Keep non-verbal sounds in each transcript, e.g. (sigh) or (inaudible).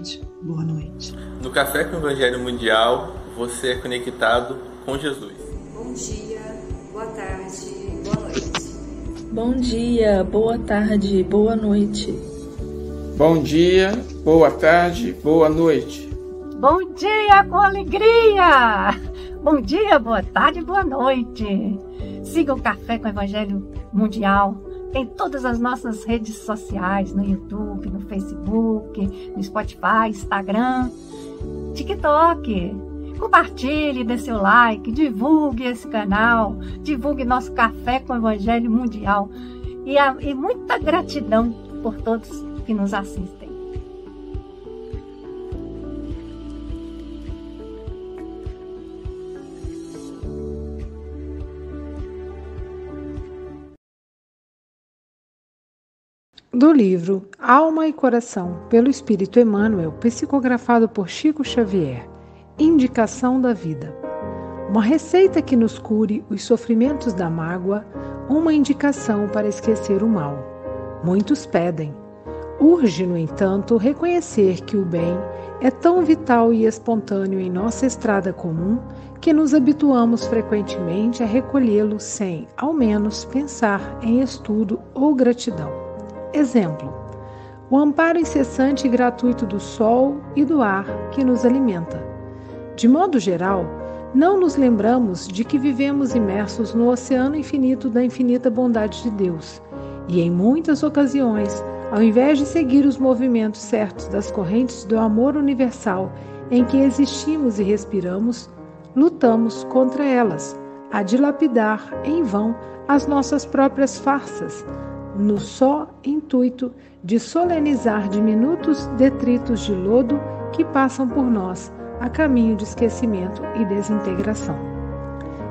tarde, boa noite. No Café com o Evangelho Mundial, você é conectado com Jesus. Bom dia, boa tarde, boa noite. Bom dia, boa tarde, boa noite. Bom dia, boa tarde, boa noite. Bom dia com alegria! Bom dia, boa tarde, boa noite. Siga o Café com o Evangelho Mundial em todas as nossas redes sociais, no YouTube, no Facebook, no Spotify, Instagram, TikTok. Compartilhe, dê seu like, divulgue esse canal, divulgue nosso Café com o Evangelho Mundial. E, a, e muita gratidão por todos que nos assistem. Do livro Alma e Coração, pelo Espírito Emmanuel, psicografado por Chico Xavier. Indicação da vida. Uma receita que nos cure os sofrimentos da mágoa, uma indicação para esquecer o mal. Muitos pedem. Urge, no entanto, reconhecer que o bem é tão vital e espontâneo em nossa estrada comum que nos habituamos frequentemente a recolhê-lo sem, ao menos, pensar em estudo ou gratidão. Exemplo: o amparo incessante e gratuito do sol e do ar que nos alimenta. De modo geral, não nos lembramos de que vivemos imersos no oceano infinito da infinita bondade de Deus, e em muitas ocasiões, ao invés de seguir os movimentos certos das correntes do amor universal em que existimos e respiramos, lutamos contra elas, a dilapidar em vão as nossas próprias farsas, no só intuito de solenizar diminutos detritos de lodo que passam por nós a caminho de esquecimento e desintegração.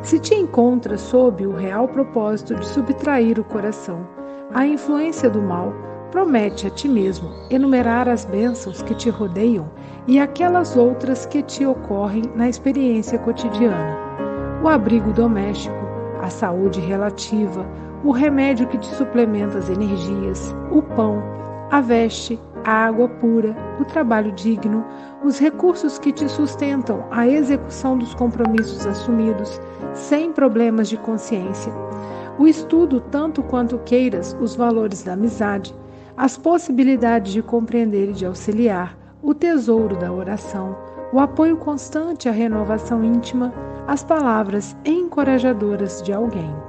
Se te encontras sob o real propósito de subtrair o coração à influência do mal, promete a ti mesmo enumerar as bênçãos que te rodeiam e aquelas outras que te ocorrem na experiência cotidiana. O abrigo doméstico, a saúde relativa, o remédio que te suplementa as energias, o pão, a veste, a água pura, o trabalho digno, os recursos que te sustentam a execução dos compromissos assumidos, sem problemas de consciência, o estudo tanto quanto queiras os valores da amizade, as possibilidades de compreender e de auxiliar, o tesouro da oração, o apoio constante à renovação íntima, as palavras encorajadoras de alguém.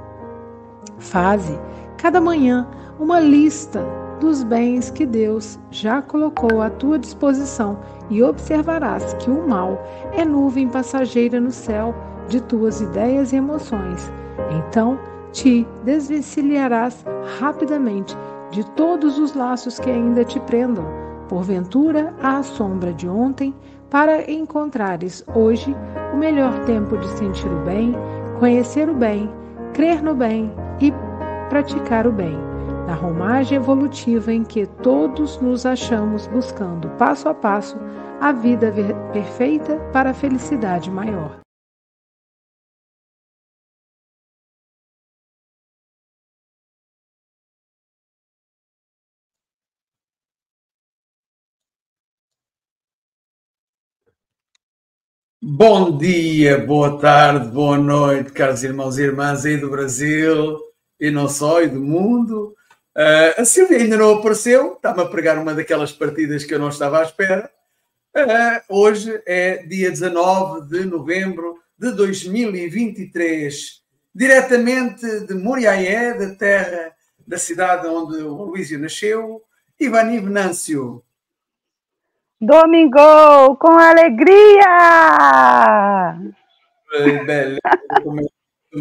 Faze, cada manhã, uma lista dos bens que Deus já colocou à tua disposição e observarás que o mal é nuvem passageira no céu de tuas ideias e emoções. Então te desvencilharás rapidamente de todos os laços que ainda te prendam, porventura à sombra de ontem, para encontrares hoje o melhor tempo de sentir o bem, conhecer o bem, crer no bem e praticar o bem, na romagem evolutiva em que todos nos achamos buscando passo a passo a vida perfeita para a felicidade maior. Bom dia, boa tarde, boa noite, caros irmãos e irmãs aí do Brasil e não só, e do mundo. Uh, a Silvia ainda não apareceu, está-me a pregar uma daquelas partidas que eu não estava à espera. Uh, hoje é dia 19 de novembro de 2023, diretamente de Muriaé, da terra, da cidade onde o Luísio nasceu, Ivani Venâncio. Domingo, com alegria! Bela, como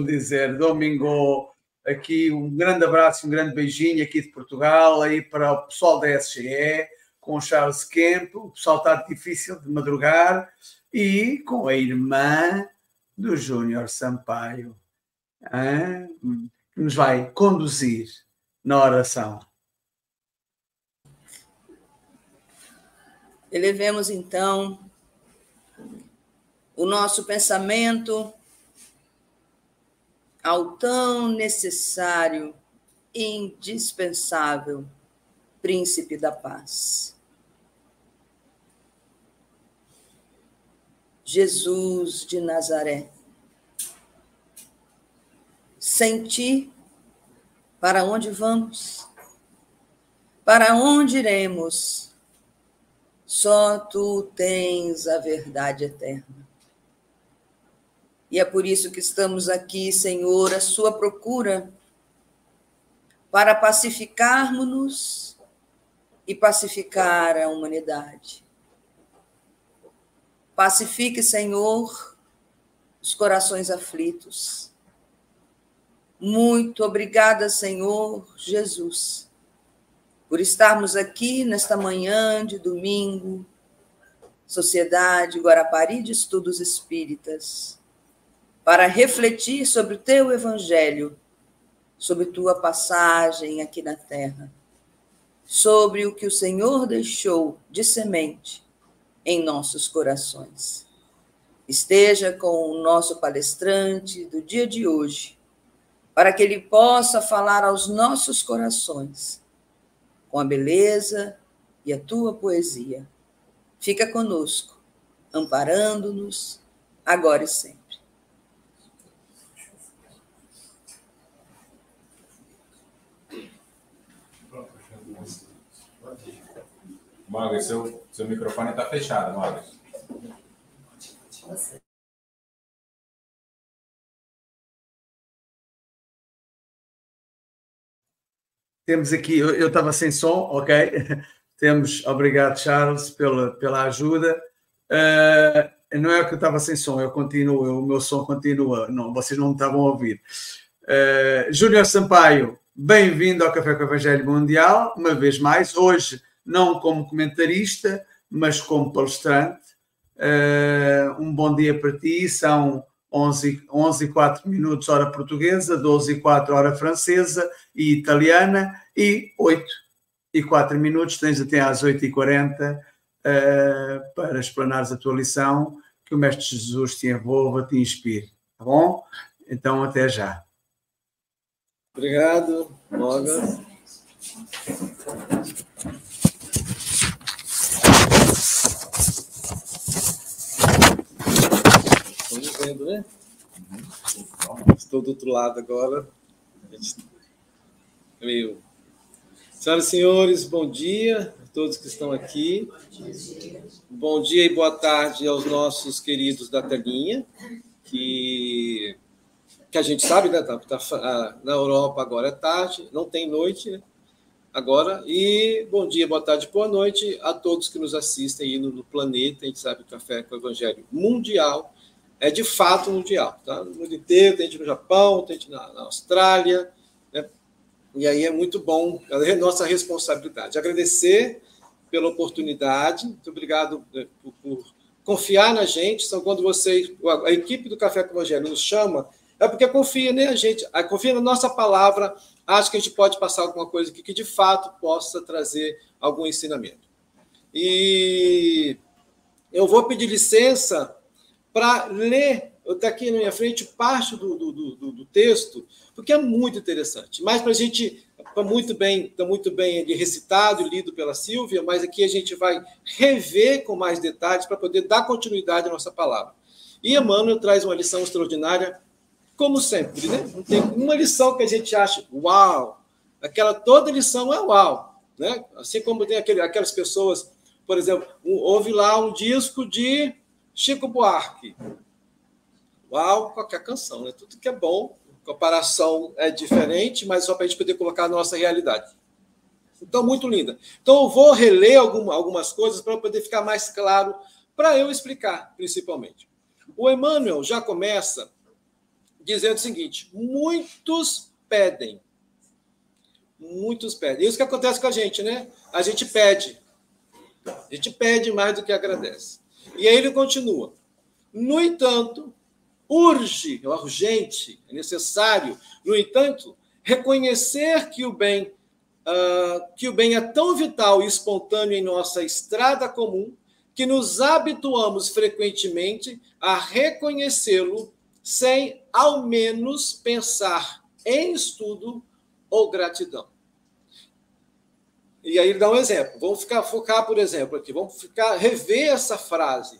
dizer, domingo, aqui um grande abraço, um grande beijinho aqui de Portugal, aí para o pessoal da SGE, com o Charles Kemp, o pessoal está difícil de madrugar, e com a irmã do Júnior Sampaio, que nos vai conduzir na oração. Elevemos então o nosso pensamento ao tão necessário indispensável Príncipe da Paz. Jesus de Nazaré. Sem ti, para onde vamos? Para onde iremos? Só tu tens a verdade eterna. E é por isso que estamos aqui, Senhor, à sua procura, para pacificarmos-nos e pacificar a humanidade. Pacifique, Senhor, os corações aflitos. Muito obrigada, Senhor Jesus, por estarmos aqui nesta manhã de domingo, Sociedade Guarapari de Estudos Espíritas para refletir sobre o teu evangelho, sobre tua passagem aqui na terra, sobre o que o Senhor deixou de semente em nossos corações. Esteja com o nosso palestrante do dia de hoje, para que ele possa falar aos nossos corações com a beleza e a tua poesia. Fica conosco, amparando-nos agora e sempre. Magris, seu, seu microfone está fechado, Magris. Temos aqui, eu estava sem som, ok? (laughs) Temos, obrigado Charles pela, pela ajuda. Uh, não é que eu estava sem som, eu continuo, eu, o meu som continua, não, vocês não me estavam a ouvir. Uh, Júnior Sampaio, bem-vindo ao Café com o Evangelho Mundial, uma vez mais, hoje não como comentarista, mas como palestrante. Uh, um bom dia para ti, são 11, 11 e 4 minutos hora portuguesa, 12 e 4 hora francesa e italiana e 8 e 4 minutos, tens até às 8 e 40 uh, para explanares a tua lição, que o Mestre Jesus te envolva, te inspire, tá bom? Então até já. Obrigado, Morgan. Né? Estou do outro lado agora. Meio. Senhoras e senhores, bom dia a todos que estão aqui. Bom dia e boa tarde aos nossos queridos da telinha, que, que a gente sabe, né? Tá, tá, na Europa agora é tarde, não tem noite, né? agora. E bom dia, boa tarde, boa noite a todos que nos assistem aí no, no planeta. A gente sabe que o Café com o Evangelho Mundial é de fato mundial. Tá? No mundo inteiro, tem gente no Japão, tem gente na, na Austrália. Né? E aí é muito bom, é nossa responsabilidade. Agradecer pela oportunidade, muito obrigado né, por, por confiar na gente. Então, quando vocês, a equipe do Café com Evangelho nos chama, é porque confia né, a gente, confia na nossa palavra, acho que a gente pode passar alguma coisa aqui que de fato possa trazer algum ensinamento. E eu vou pedir licença para ler, está aqui na minha frente, parte do, do, do, do, texto, porque é muito interessante. Mas para a gente, está muito bem, está muito bem recitado e lido pela Silvia, mas aqui a gente vai rever com mais detalhes para poder dar continuidade à nossa palavra. E Emmanuel traz uma lição extraordinária como sempre, né? Não tem uma lição que a gente acha uau, aquela toda lição é uau, né? Assim como tem aquele, aquelas pessoas, por exemplo, um, houve lá um disco de Chico Buarque. Uau, qualquer canção, né? Tudo que é bom, comparação é diferente, mas só para a gente poder colocar a nossa realidade. Então, muito linda. Então, eu vou reler algumas coisas para poder ficar mais claro, para eu explicar, principalmente. O Emmanuel já começa dizendo o seguinte: muitos pedem. Muitos pedem. Isso que acontece com a gente, né? A gente pede. A gente pede mais do que agradece. E aí ele continua. No entanto, urge, é urgente, é necessário, no entanto, reconhecer que o bem uh, que o bem é tão vital e espontâneo em nossa estrada comum que nos habituamos frequentemente a reconhecê-lo sem ao menos pensar em estudo ou gratidão. E aí ele dá um exemplo. Vamos ficar focar, por exemplo, aqui. Vamos ficar rever essa frase.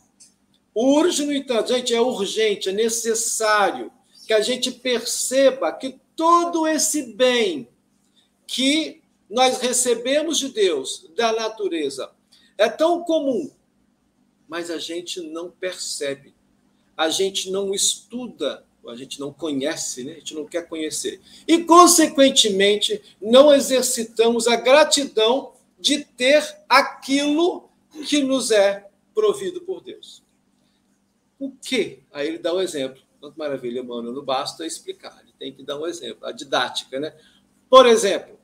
Urge, no entanto, gente, é urgente, é necessário que a gente perceba que todo esse bem que nós recebemos de Deus, da natureza, é tão comum, mas a gente não percebe, a gente não estuda, a gente não conhece, né? a gente não quer conhecer. E, consequentemente, não exercitamos a gratidão de ter aquilo que nos é provido por Deus. O que? Aí ele dá um exemplo. Quanto maravilha, mano, não basta explicar, ele tem que dar um exemplo, a didática, né? Por exemplo,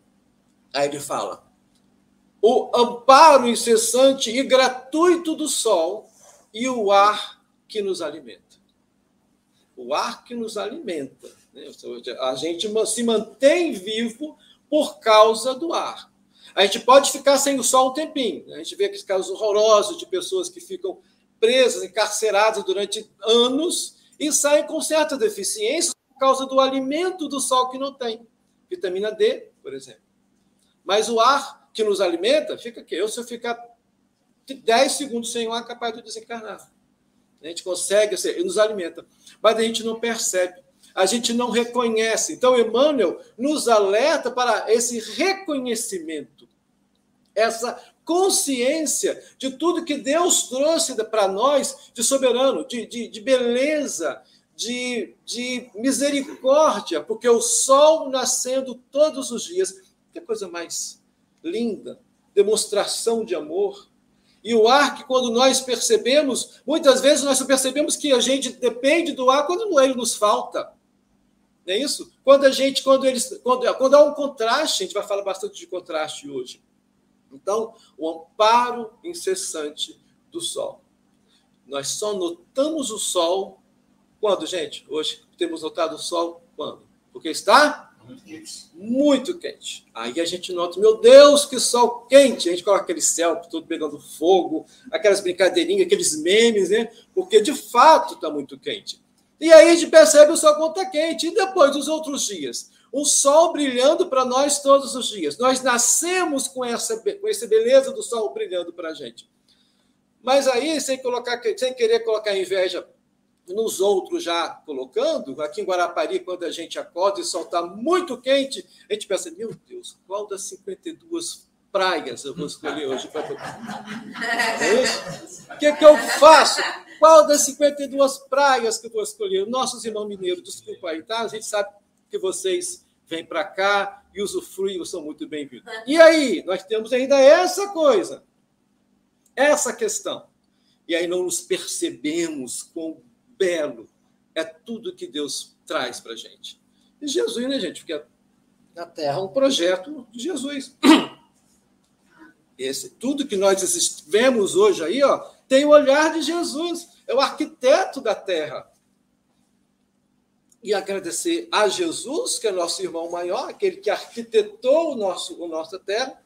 aí ele fala: o amparo incessante e gratuito do sol e o ar que nos alimenta. O ar que nos alimenta. Né? A gente se mantém vivo por causa do ar. A gente pode ficar sem o sol um tempinho. Né? A gente vê aqueles casos horrorosos de pessoas que ficam presas, encarceradas durante anos e saem com certa deficiência por causa do alimento do sol que não tem. Vitamina D, por exemplo. Mas o ar que nos alimenta fica aqui. Eu, se eu ficar 10 segundos sem o ar, é capaz de desencarnar. A gente consegue, ele nos alimenta. Mas a gente não percebe a gente não reconhece. Então, Emmanuel nos alerta para esse reconhecimento, essa consciência de tudo que Deus trouxe para nós de soberano, de, de, de beleza, de, de misericórdia, porque o sol nascendo todos os dias, que coisa mais linda, demonstração de amor. E o ar que, quando nós percebemos, muitas vezes nós percebemos que a gente depende do ar quando ele nos falta. Não é isso? Quando a gente, quando eles, quando, quando há um contraste, a gente vai falar bastante de contraste hoje. Então, o amparo incessante do sol. Nós só notamos o sol quando, gente? Hoje temos notado o sol quando? Porque está muito quente. Aí a gente nota, meu Deus, que sol quente. A gente coloca aquele céu todo pegando fogo, aquelas brincadeirinhas, aqueles memes, né? Porque de fato está muito quente. E aí a gente percebe o sol quando está quente. E depois dos outros dias? O sol brilhando para nós todos os dias. Nós nascemos com essa, com essa beleza do sol brilhando para a gente. Mas aí, sem, colocar, sem querer colocar inveja nos outros já colocando, aqui em Guarapari, quando a gente acorda e o sol está muito quente, a gente pensa, meu Deus, qual das 52 praias eu vou escolher hoje É isso? O que, que eu faço? Qual das 52 praias que eu vou escolher? Nossos irmãos mineiros, desculpa aí, tá? A gente sabe que vocês vêm para cá e usufruem, são muito bem-vindos. E aí, nós temos ainda essa coisa, essa questão. E aí não nos percebemos quão belo é tudo que Deus traz para a gente. E Jesus, né, gente? Porque a Terra é um projeto de Jesus. Esse, tudo que nós vemos hoje aí, ó, tem o olhar de Jesus, é o arquiteto da terra. E agradecer a Jesus, que é nosso irmão maior, aquele que arquitetou o nosso, a nossa terra,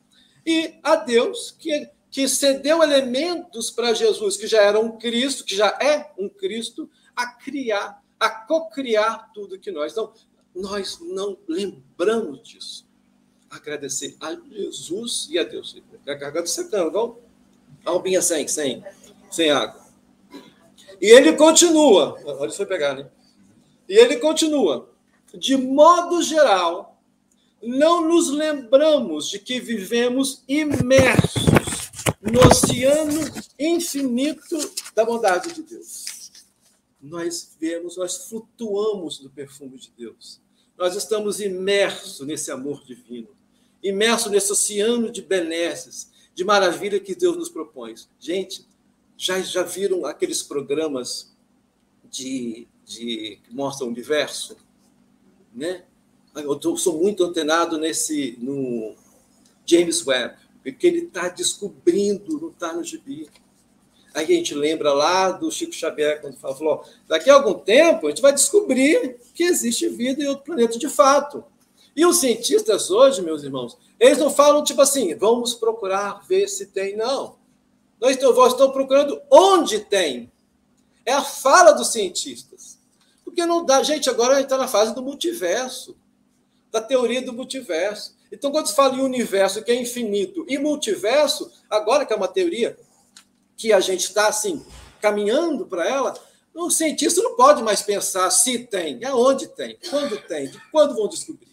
e a Deus, que, que cedeu elementos para Jesus, que já era um Cristo, que já é um Cristo, a criar, a cocriar tudo que nós. Então, nós não lembramos disso. Agradecer a Jesus e a Deus. A garganta secando, vamos? Albinha sem, sem sem água. E ele continua, olha foi pegar, né? E ele continua. De modo geral, não nos lembramos de que vivemos imersos no oceano infinito da bondade de Deus. Nós vemos, nós flutuamos no perfume de Deus. Nós estamos imersos nesse amor divino, imersos nesse oceano de benesses, de maravilha que Deus nos propõe. Gente, já, já viram aqueles programas de, de que mostram o universo? Né? Eu sou muito antenado nesse no James Webb, porque ele está descobrindo, não está no gibi. Aí a gente lembra lá do Chico Xavier, quando falou: daqui a algum tempo a gente vai descobrir que existe vida em outro planeta de fato. E os cientistas hoje, meus irmãos, eles não falam tipo assim, vamos procurar ver se tem, não. Nós estamos procurando onde tem. É a fala dos cientistas. Porque não dá. Gente, agora a gente está na fase do multiverso, da teoria do multiverso. Então, quando se fala em universo que é infinito e multiverso, agora que é uma teoria que a gente está assim, caminhando para ela, o cientista não pode mais pensar se tem, aonde tem, quando tem, de quando vão descobrir.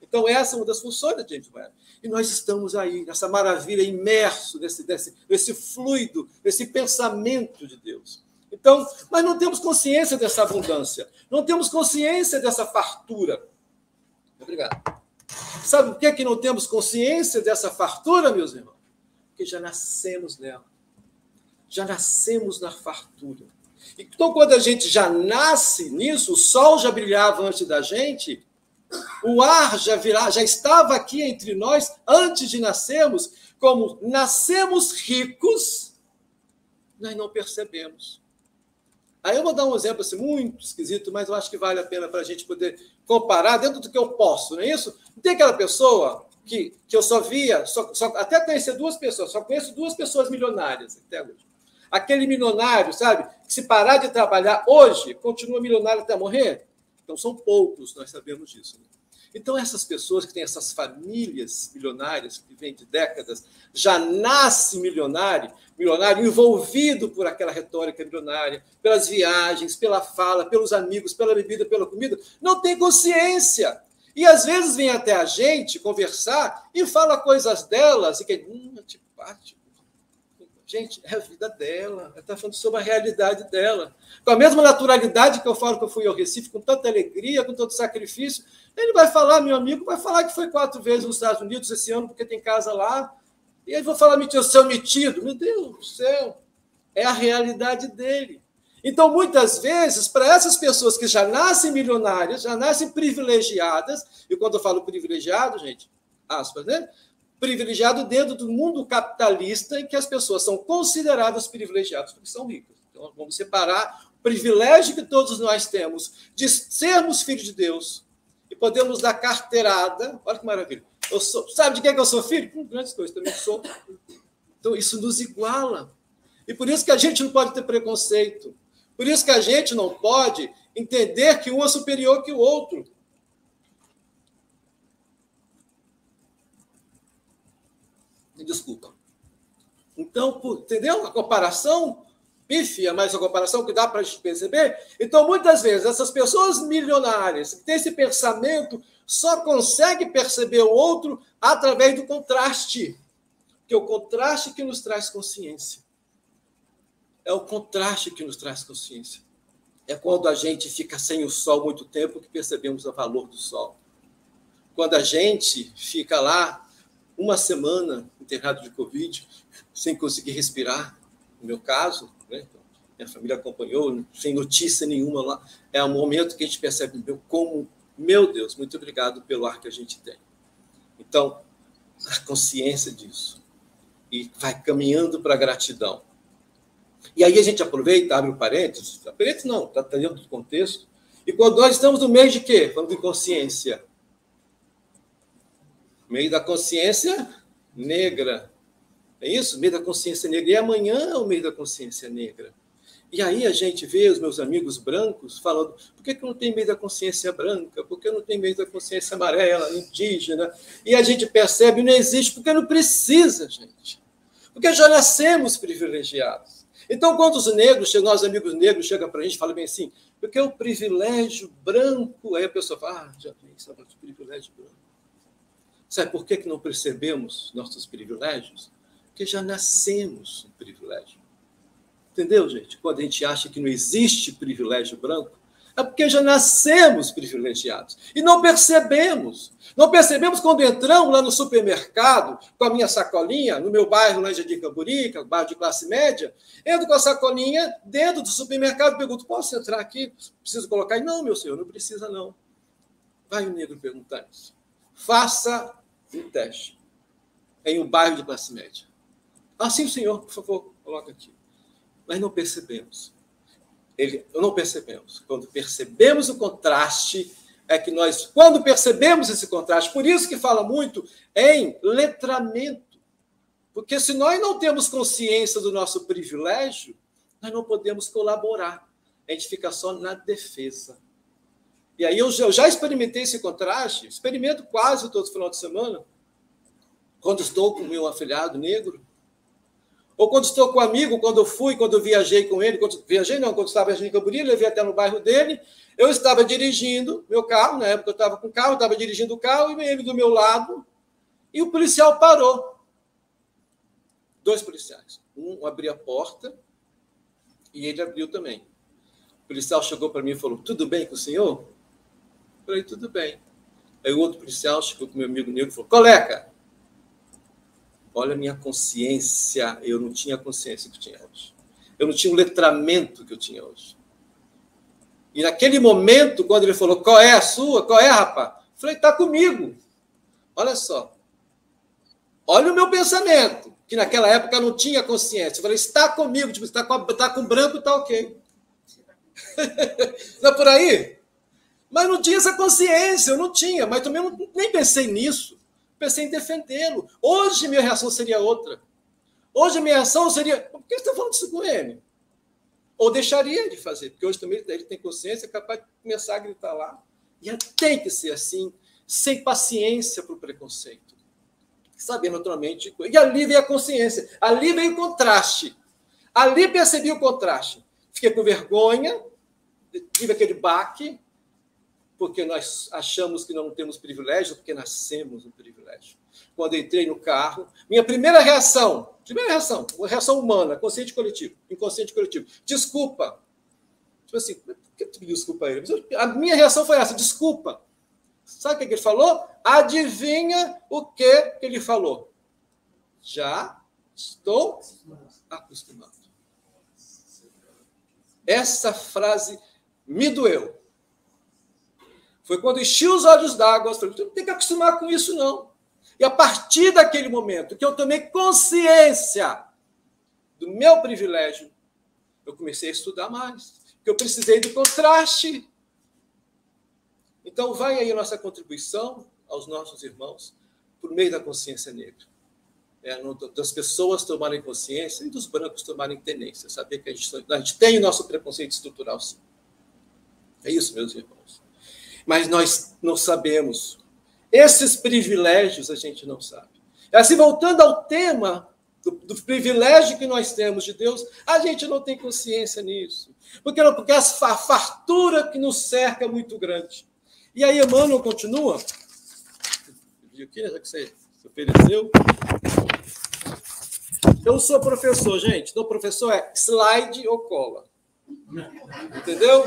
Então, essa é uma das funções da James Webb. E nós estamos aí, nessa maravilha, imerso nesse, nesse, fluido, nesse pensamento de Deus. Então, mas não temos consciência dessa abundância, não temos consciência dessa fartura. Obrigado. Sabe por que, que não temos consciência dessa fartura, meus irmãos? Porque já nascemos nela. Já nascemos na fartura. Então, quando a gente já nasce nisso, o sol já brilhava antes da gente, o ar já virá, já estava aqui entre nós antes de nascermos, como nascemos ricos, nós não percebemos. Aí eu vou dar um exemplo assim, muito esquisito, mas eu acho que vale a pena para a gente poder comparar dentro do que eu posso, não é isso? Tem aquela pessoa que, que eu só via, só, só, até conhecer duas pessoas, só conheço duas pessoas milionárias até hoje. Aquele milionário, sabe, que se parar de trabalhar hoje, continua milionário até morrer. Então são poucos, nós sabemos disso. Né? Então, essas pessoas que têm essas famílias milionárias, que vêm de décadas, já nasce milionário, milionário envolvido por aquela retórica milionária, pelas viagens, pela fala, pelos amigos, pela bebida, pela comida, não tem consciência. E às vezes vem até a gente conversar e fala coisas delas e que, hum, antipático Gente, é a vida dela. Ela está falando sobre a realidade dela. Com a mesma naturalidade que eu falo que eu fui ao Recife, com tanta alegria, com tanto sacrifício, ele vai falar, meu amigo, vai falar que foi quatro vezes nos Estados Unidos esse ano, porque tem casa lá. E aí vou falar, metido, seu metido. Meu Deus do céu. É a realidade dele. Então, muitas vezes, para essas pessoas que já nascem milionárias, já nascem privilegiadas, e quando eu falo privilegiado, gente, aspas, né? Privilegiado dentro do mundo capitalista em que as pessoas são consideradas privilegiadas porque são ricas. Então, vamos separar o privilégio que todos nós temos de sermos filhos de Deus e podemos dar carteirada. Olha que maravilha. Eu sou, sabe de quem é que eu sou filho? Com grandes coisas, também sou. Então, isso nos iguala. E por isso que a gente não pode ter preconceito. Por isso que a gente não pode entender que um é superior que o outro. Me desculpa. Então, entendeu? A comparação pífia, mas a comparação que dá para a gente perceber. Então, muitas vezes, essas pessoas milionárias que têm esse pensamento só conseguem perceber o outro através do contraste. Que é o contraste que nos traz consciência. É o contraste que nos traz consciência. É quando a gente fica sem o sol muito tempo que percebemos o valor do sol. Quando a gente fica lá uma semana internado de Covid, sem conseguir respirar, no meu caso, né? minha família acompanhou, sem notícia nenhuma lá. É um momento que a gente percebe meu, como, meu Deus, muito obrigado pelo ar que a gente tem. Então, a consciência disso. E vai caminhando para a gratidão. E aí a gente aproveita, abre o parênteses, parênteses não, está dentro do contexto. E quando nós estamos no mês de quê? Falando de consciência meio da consciência negra. É isso? Meio da consciência negra. E amanhã é o meio da consciência negra. E aí a gente vê os meus amigos brancos falando: por que, que não tem meio da consciência branca? Por que não tem meio da consciência amarela, indígena? E a gente percebe: não existe, porque não precisa, gente. Porque já nascemos privilegiados. Então, quando os negros, nós amigos negros, chegam para a gente e falam bem assim: porque o privilégio branco. Aí a pessoa fala: ah, já vi, isso privilégio branco. Sabe por que, que não percebemos nossos privilégios? Porque já nascemos um privilégio. Entendeu, gente? Quando a gente acha que não existe privilégio branco, é porque já nascemos privilegiados. E não percebemos. Não percebemos quando entramos lá no supermercado com a minha sacolinha, no meu bairro, lá em Jardim Camborica, bairro de classe média, entro com a sacolinha dentro do supermercado pergunto: posso entrar aqui? Preciso colocar? Não, meu senhor, não precisa não. Vai o negro perguntar isso. Faça um teste em um bairro de classe média. Ah, sim, senhor, por favor, coloca aqui. Mas não percebemos. Ele, não percebemos. Quando percebemos o contraste, é que nós, quando percebemos esse contraste, por isso que fala muito em letramento. Porque se nós não temos consciência do nosso privilégio, nós não podemos colaborar. A gente fica só na defesa. E aí eu já experimentei esse contraste, experimento quase todo final de semana, quando estou com meu afilhado negro, Ou quando estou com um amigo, quando eu fui, quando eu viajei com ele, quando, viajei não, quando estava em Camboriú, levei até no bairro dele, eu estava dirigindo meu carro, na época eu estava com carro, estava dirigindo o carro, e ele do meu lado, e o policial parou. Dois policiais. Um abriu a porta e ele abriu também. O policial chegou para mim e falou: Tudo bem com o senhor? Eu falei: Tudo bem. Aí o outro policial chegou com meu amigo negro e falou: Coleca, olha a minha consciência. Eu não tinha a consciência que eu tinha hoje. Eu não tinha o letramento que eu tinha hoje. E naquele momento, quando ele falou: Qual é a sua? Qual é, rapaz? Eu falei: Está comigo. Olha só. Olha o meu pensamento, que naquela época não tinha consciência. Eu falei: Está comigo. Tipo, está com, tá com branco, está ok. (laughs) não é por aí? Mas não tinha essa consciência, eu não tinha, mas também não, nem pensei nisso. Pensei em defendê-lo. Hoje minha reação seria outra. Hoje minha reação seria: por que você está falando isso com ele? Ou deixaria de fazer, porque hoje também ele tem consciência, é capaz de começar a gritar lá. E tem que ser assim, sem paciência para o preconceito. Saber naturalmente. E ali veio a consciência, ali veio o contraste. Ali percebi o contraste. Fiquei com vergonha, tive aquele baque, porque nós achamos que não temos privilégio, porque nascemos um privilégio. Quando entrei no carro, minha primeira reação, primeira reação, uma reação humana, consciente coletivo, inconsciente coletivo, desculpa. Tipo assim, por que tu pediu desculpa a ele? A minha reação foi essa, desculpa. Sabe o que ele falou? Adivinha o que ele falou? Já estou acostumado. Essa frase me doeu. Foi quando enchi os olhos d'água, falei, não tem que acostumar com isso, não. E a partir daquele momento que eu tomei consciência do meu privilégio, eu comecei a estudar mais. Porque eu precisei do contraste. Então, vai aí a nossa contribuição aos nossos irmãos por meio da consciência negra. É, das pessoas tomarem consciência e dos brancos tomarem tenência. Saber que a gente, a gente tem o nosso preconceito estrutural, sim. É isso, meus irmãos mas nós não sabemos. Esses privilégios a gente não sabe. Assim, voltando ao tema do, do, privilégio que nós temos de Deus, a gente não tem consciência nisso. Porque, porque a fartura que nos cerca é muito grande. E aí, Emmanuel continua. Aqui, já que você se ofereceu. Eu sou professor, gente. Então, professor é slide ou cola. Entendeu?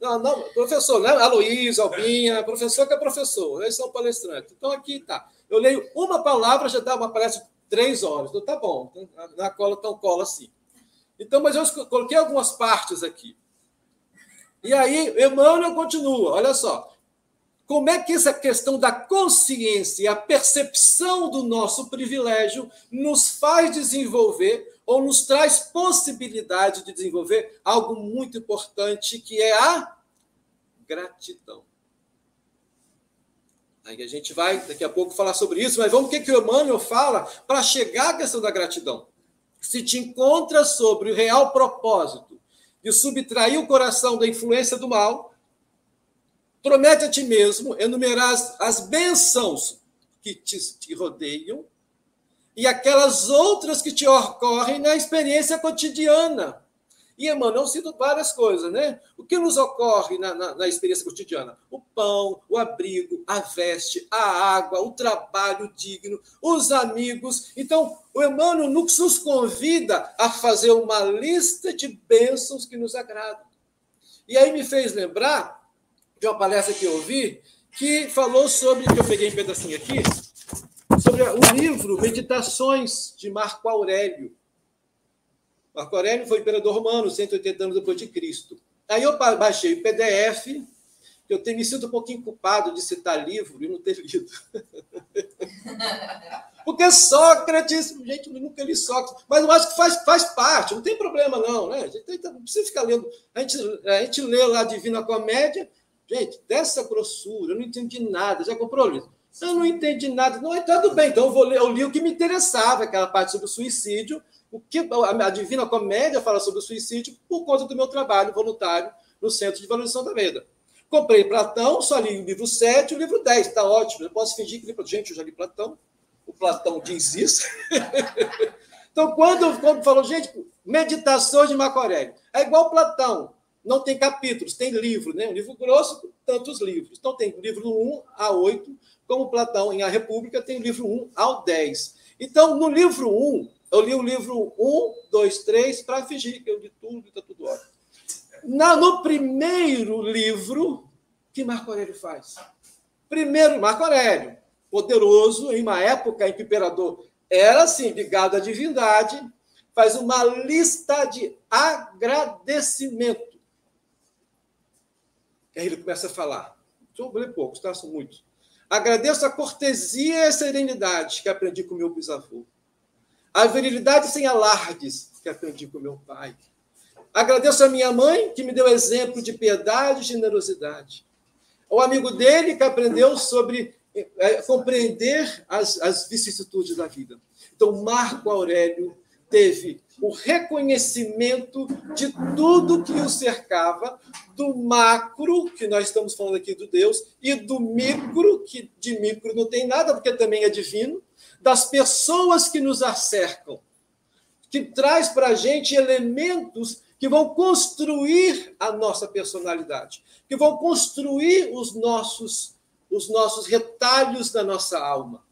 Não, não, professor, né? Aloysio, Albinha, professor que é professor, eles são palestrantes. Então aqui tá. Eu leio uma palavra, já dá uma palestra três horas. Então tá bom, na cola tão cola assim. Então, mas eu coloquei algumas partes aqui. E aí, Emmanuel continua, olha só. Como é que essa questão da consciência e a percepção do nosso privilégio nos faz desenvolver ou nos traz possibilidade de desenvolver algo muito importante, que é a gratidão. Aí a gente vai daqui a pouco falar sobre isso, mas vamos o que, o Emmanuel fala para chegar à questão da gratidão. Se te encontra sobre o real propósito de subtrair o coração da influência do mal, promete a ti mesmo enumerar as, bênçãos que te rodeiam e aquelas outras que te ocorrem na experiência cotidiana. E Emmanuel cita várias coisas, né? O que nos ocorre na, na, na, experiência cotidiana? O pão, o abrigo, a veste, a água, o trabalho digno, os amigos. Então, o Emmanuel nos convida a fazer uma lista de bênçãos que nos agradam. E aí me fez lembrar de uma palestra que eu ouvi, que falou sobre, que eu peguei um pedacinho aqui, sobre o livro Meditações de Marco Aurélio. Marco Aurélio foi imperador romano, 180 anos depois de Cristo. Aí eu baixei o PDF, eu tenho me sinto um pouquinho culpado de citar livro e não ter lido. (laughs) Porque Sócrates, gente, eu nunca li Sócrates, mas eu acho que faz, faz parte, não tem problema não, né? A gente não precisa ficar lendo. A gente, a gente lê lá a Divina Comédia, gente, dessa grossura, eu não entendi nada. Já comprou o livro? Eu não entendi nada. Não, é tudo bem, então eu vou ler, eu li o que me interessava, aquela parte sobre o suicídio. O que a Divina Comédia fala sobre o suicídio por conta do meu trabalho voluntário no Centro de Valorização da Vida. Comprei Platão, só li o livro 7 e o livro 10, está ótimo. Eu posso fingir que li Gente, eu já li Platão. O Platão diz isso. (laughs) Então, quando, quando falou, gente, meditação de Marco Aurélio, é igual Platão, não tem capítulos, tem livro, né? Um livro grosso, tantos livros. Então, tem livro 1 a 8, como Platão em A República tem livro 1 ao 10. Então, no livro 1, eu li o livro 1, 2, 3, para fingir que eu li tudo e está tudo ótimo. Na, no primeiro livro, que Marco Aurélio faz? Primeiro, Marco Aurélio, poderoso, em uma época em que o imperador era, assim, ligado à divindade, faz uma lista de agradecimento. E aí ele começa a falar. Ler poucos, tá? São muitos. Agradeço a cortesia e a serenidade que aprendi com meu bisavô. A virilidade sem alardes que aprendi com meu pai. Agradeço a minha mãe, que me deu exemplo de piedade e generosidade. O amigo dele, que aprendeu sobre é, compreender as, as vicissitudes da vida. Então, Marco Aurélio teve o reconhecimento de tudo que o cercava, do macro, que nós estamos falando aqui do Deus, e do micro, que de micro não tem nada, porque também é divino, das pessoas que nos acercam, que traz para a gente elementos que vão construir a nossa personalidade, que vão construir os nossos, os nossos retalhos da nossa alma.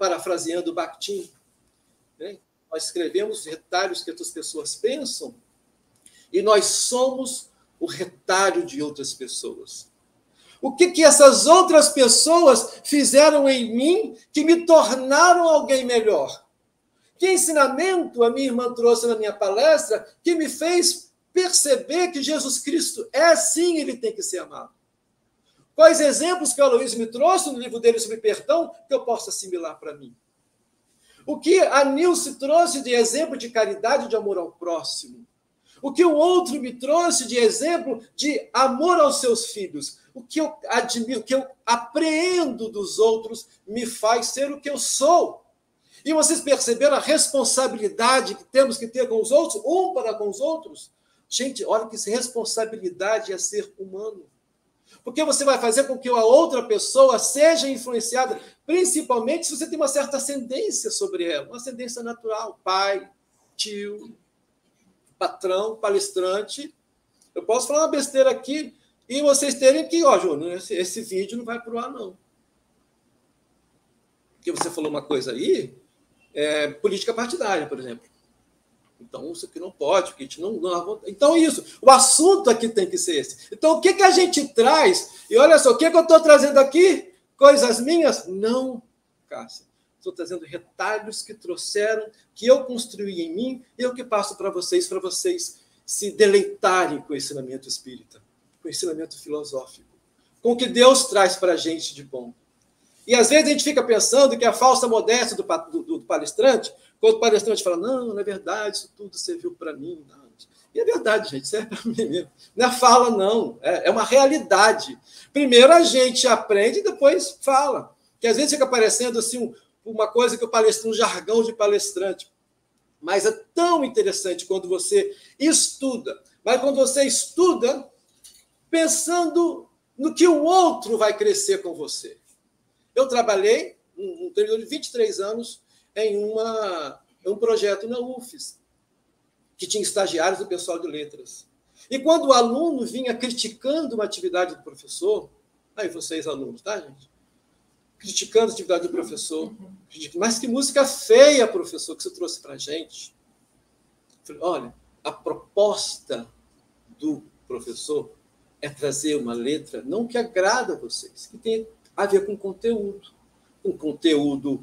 Parafraseando Bakhtin, né? nós escrevemos retalhos que outras pessoas pensam e nós somos o retalho de outras pessoas. O que, que essas outras pessoas fizeram em mim que me tornaram alguém melhor? Que ensinamento a minha irmã trouxe na minha palestra que me fez perceber que Jesus Cristo é assim, ele tem que ser amado? Quais exemplos que o Aloysio me trouxe no livro dele sobre perdão que eu posso assimilar para mim? O que a Nilce trouxe de exemplo de caridade e de amor ao próximo? O que o outro me trouxe de exemplo de amor aos seus filhos? O que eu admiro, o que eu apreendo dos outros me faz ser o que eu sou. E vocês perceberam a responsabilidade que temos que ter com os outros, um para com os outros? Gente, olha que responsabilidade é ser humano. Porque você vai fazer com que a outra pessoa seja influenciada, principalmente se você tem uma certa ascendência sobre ela, uma ascendência natural, pai, tio, patrão, palestrante. Eu posso falar uma besteira aqui e vocês terem que, ó, Júnior, esse, esse vídeo não vai para o ar, não. Porque você falou uma coisa aí, é, política partidária, por exemplo. Então, isso aqui não pode, porque a gente não, não. Então, isso. O assunto aqui tem que ser esse. Então, o que, que a gente traz? E olha só, o que, que eu estou trazendo aqui? Coisas minhas? Não, Cássia. Estou trazendo retalhos que trouxeram, que eu construí em mim, e eu que passo para vocês, para vocês se deleitarem com o ensinamento espírita, com o ensinamento filosófico, com o que Deus traz para a gente de bom. E às vezes a gente fica pensando que a falsa modéstia do, do, do palestrante, quando o palestrante fala, não, não é verdade, isso tudo serviu para mim. Não. E é verdade, gente, serve para mim mesmo. Não é fala, não, é, é uma realidade. Primeiro a gente aprende e depois fala. Que às vezes fica parecendo assim uma coisa que o palestrante, um jargão de palestrante. Mas é tão interessante quando você estuda. Mas quando você estuda pensando no que o outro vai crescer com você. Eu trabalhei um período de 23 anos em uma, um projeto na UFES, que tinha estagiários do pessoal de letras. E quando o aluno vinha criticando uma atividade do professor, aí vocês alunos, tá, gente? Criticando a atividade do professor. Mas que música feia, professor, que você trouxe para a gente. Falei, olha, a proposta do professor é trazer uma letra não que agrada a vocês, que tem a ver com conteúdo, com conteúdo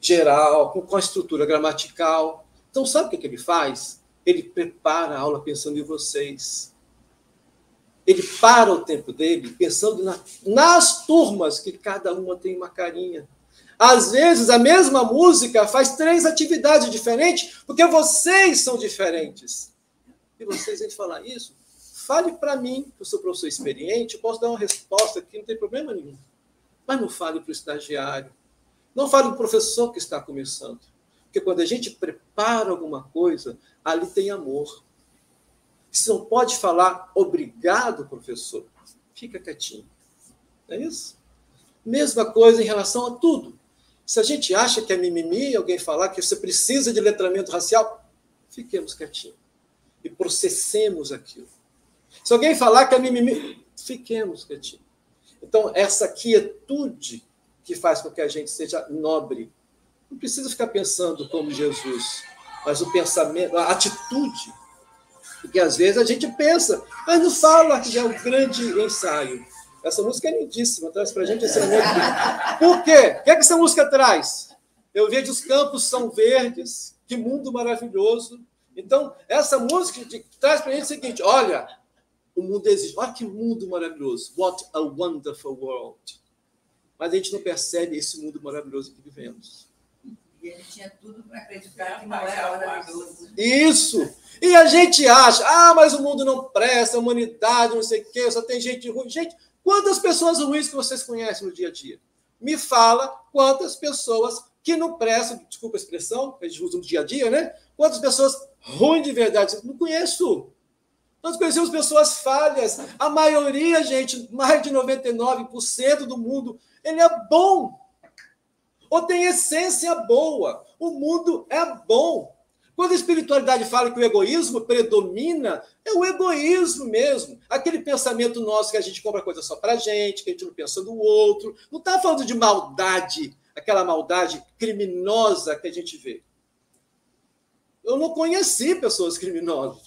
geral, com, a estrutura gramatical. Então, sabe o que, ele faz? Ele prepara a aula pensando em vocês. Ele para o tempo dele pensando na, nas turmas, que cada uma tem uma carinha. Às vezes, a mesma música faz três atividades diferentes, porque vocês são diferentes. E vocês vêm falar isso? Fale para mim, que eu sou professor experiente, eu posso dar uma resposta aqui, não tem problema nenhum. Mas não fale para o estagiário. Não fale para o professor que está começando. Porque quando a gente prepara alguma coisa, ali tem amor. Você não pode falar obrigado, professor. Fica quietinho. É isso? Mesma coisa em relação a tudo. Se a gente acha que é mimimi, alguém falar que você precisa de letramento racial, fiquemos quietinhos e processemos aquilo. Se alguém falar que é mimimi, fiquemos quietinhos. Então, essa quietude que faz com que a gente seja nobre. Não precisa ficar pensando como Jesus, mas o pensamento, a atitude. Porque às vezes a gente pensa, mas não fala que é um grande ensaio. Essa música é lindíssima, traz para a gente ensinamento. Por quê? O que, é que essa música traz? Eu vejo os campos são verdes, que mundo maravilhoso. Então, essa música traz para a gente o seguinte: olha, o mundo existe. Olha que mundo maravilhoso. What a wonderful world. Mas a gente não percebe esse mundo maravilhoso que vivemos. Ele tinha tudo para acreditar que não era maravilhoso. Isso! E a gente acha, ah, mas o mundo não presta, a humanidade, não sei o quê, só tem gente ruim. Gente, quantas pessoas ruins que vocês conhecem no dia a dia? Me fala quantas pessoas que não prestam, desculpa a expressão, que a gente usa no dia a dia, né? Quantas pessoas ruins de verdade? Não conheço. Nós conhecemos pessoas falhas. A maioria, gente, mais de 99% do mundo, ele é bom. Ou tem essência boa. O mundo é bom. Quando a espiritualidade fala que o egoísmo predomina, é o egoísmo mesmo. Aquele pensamento nosso que a gente compra coisa só para gente, que a gente não pensa no outro. Não está falando de maldade, aquela maldade criminosa que a gente vê. Eu não conheci pessoas criminosas.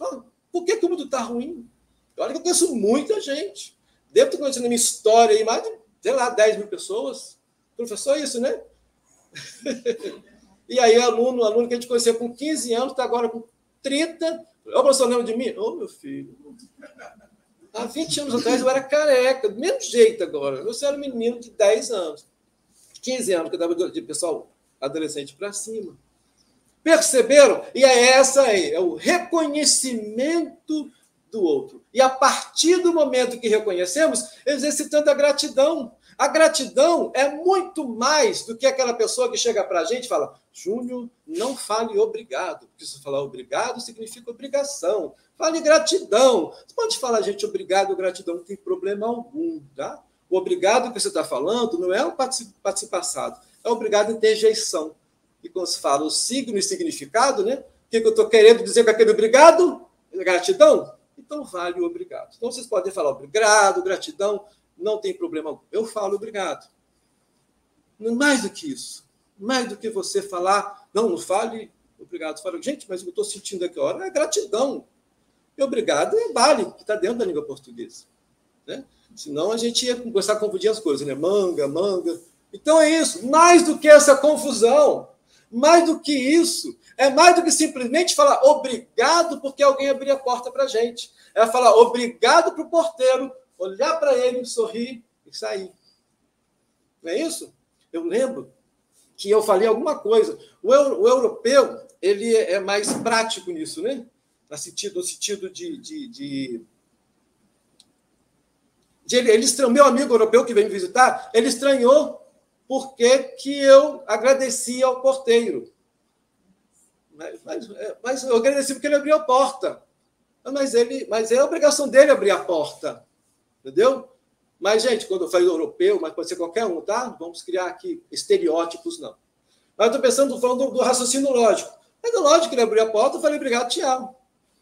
Por que, que o mundo está ruim? Olha que eu conheço muita gente. Devo ter conhecido na minha história aí mais de, sei lá, 10 mil pessoas. Professor, é isso, né? E aí, aluno, aluno que a gente conheceu com 15 anos, está agora com 30. Ô, professor, lembra de mim? Ô, oh, meu filho. Há 20 anos atrás eu era careca, do mesmo jeito agora. Eu era um menino de 10 anos. 15 anos, que eu estava de pessoal adolescente para cima. Perceberam? E é essa aí, é o reconhecimento do outro. E a partir do momento que reconhecemos, exercitando a gratidão. A gratidão é muito mais do que aquela pessoa que chega para a gente e fala: Júnior, não fale obrigado. Porque se falar obrigado significa obrigação. Fale gratidão. Você pode falar, gente, obrigado, gratidão, não tem problema algum, tá? O obrigado que você está falando não é um participação, é obrigado interjeição. E quando se fala o signo e significado, né? O que, eu estou querendo dizer com aquele obrigado? Gratidão? Então vale o obrigado. Então vocês podem falar obrigado, gratidão, não tem problema. Eu falo obrigado. Mais do que isso. Mais do que você falar, não, não fale obrigado. Fala, gente, mas eu estou sentindo aqui hora é gratidão. E obrigado é vale, que está dentro da língua portuguesa. Né? Senão a gente ia começar a confundir as coisas, né? Manga, manga. Então é isso. Mais do que essa confusão, mais do que isso, é mais do que simplesmente falar obrigado porque alguém abriu a porta para a gente. É falar obrigado para o porteiro, olhar para ele, sorrir e sair. Não é isso? Eu lembro que eu falei alguma coisa. O, o europeu ele é mais prático nisso, né? No sentido, no sentido de, de, de ele, ele estranhou, meu amigo europeu que veio me visitar, ele estranhou porque que eu agradeci ao porteiro. Mas, mas, é, mas, eu agradeci porque ele abriu a porta. Mas, ele, mas é a obrigação dele abrir a porta. Entendeu? Mas, gente, quando eu falo europeu, mas pode ser qualquer um, tá? Vamos criar aqui estereótipos, não. Mas eu estou pensando, falando do, do, raciocínio lógico. Mas é lógico que ele abriu a porta, eu falei, obrigado, amo.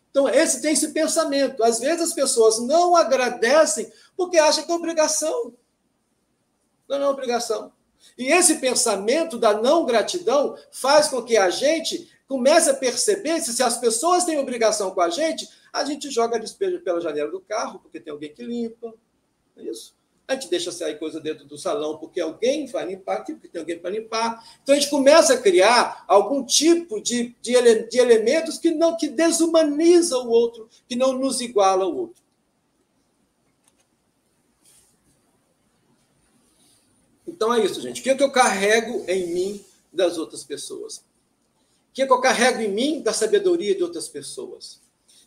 Então, esse tem esse pensamento. Às vezes as pessoas não agradecem porque acham que é obrigação. Não, não é obrigação. E esse pensamento da não gratidão faz com que a gente comece a perceber se, se as pessoas têm obrigação com a gente, a gente joga despejo pela janela do carro, porque tem alguém que limpa. É isso. A gente deixa sair coisa dentro do salão porque alguém vai limpar porque tem alguém para limpar. Então a gente começa a criar algum tipo de, de, ele, de elementos que não que desumaniza o outro, que não nos iguala o outro. Então é isso, gente. O que, é que eu carrego em mim das outras pessoas? O que, é que eu carrego em mim da sabedoria de outras pessoas?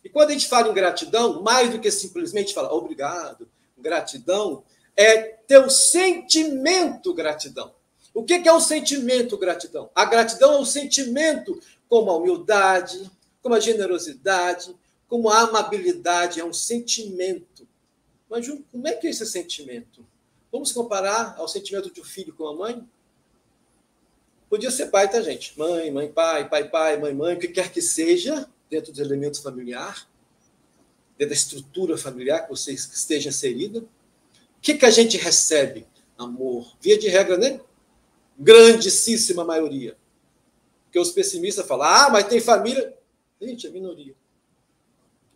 E quando a gente fala em gratidão, mais do que simplesmente falar obrigado, gratidão, é ter o sentimento gratidão. O que é o sentimento gratidão? A gratidão é um sentimento como a humildade, como a generosidade, como a amabilidade, é um sentimento. Mas como é que é esse sentimento? Vamos comparar ao sentimento de um filho com a mãe? Podia ser pai, tá, gente? Mãe, mãe, pai, pai, pai, mãe, mãe, o que quer que seja, dentro dos elementos familiar, dentro da estrutura familiar que você esteja inserida. O que, que a gente recebe? Amor. Via de regra, né? Grandíssima maioria. Porque os pessimistas falam, ah, mas tem família. Gente, é minoria.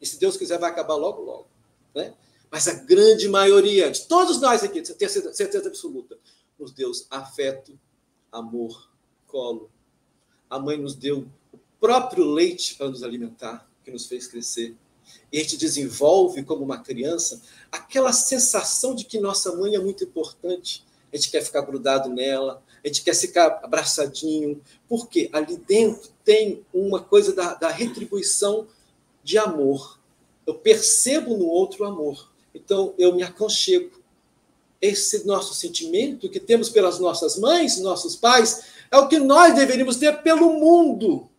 E se Deus quiser, vai acabar logo, logo. Né? Mas a grande maioria, de todos nós aqui, tenho certeza absoluta, nos deu afeto, amor, colo. A mãe nos deu próprio leite para nos alimentar, que nos fez crescer. E a gente desenvolve, como uma criança, aquela sensação de que nossa mãe é muito importante. A gente quer ficar grudado nela, a gente quer ficar abraçadinho, porque ali dentro tem uma coisa da, da retribuição de amor. Eu percebo no outro amor. Então eu me aconchego. Esse nosso sentimento que temos pelas nossas mães, nossos pais, é o que nós deveríamos ter pelo mundo.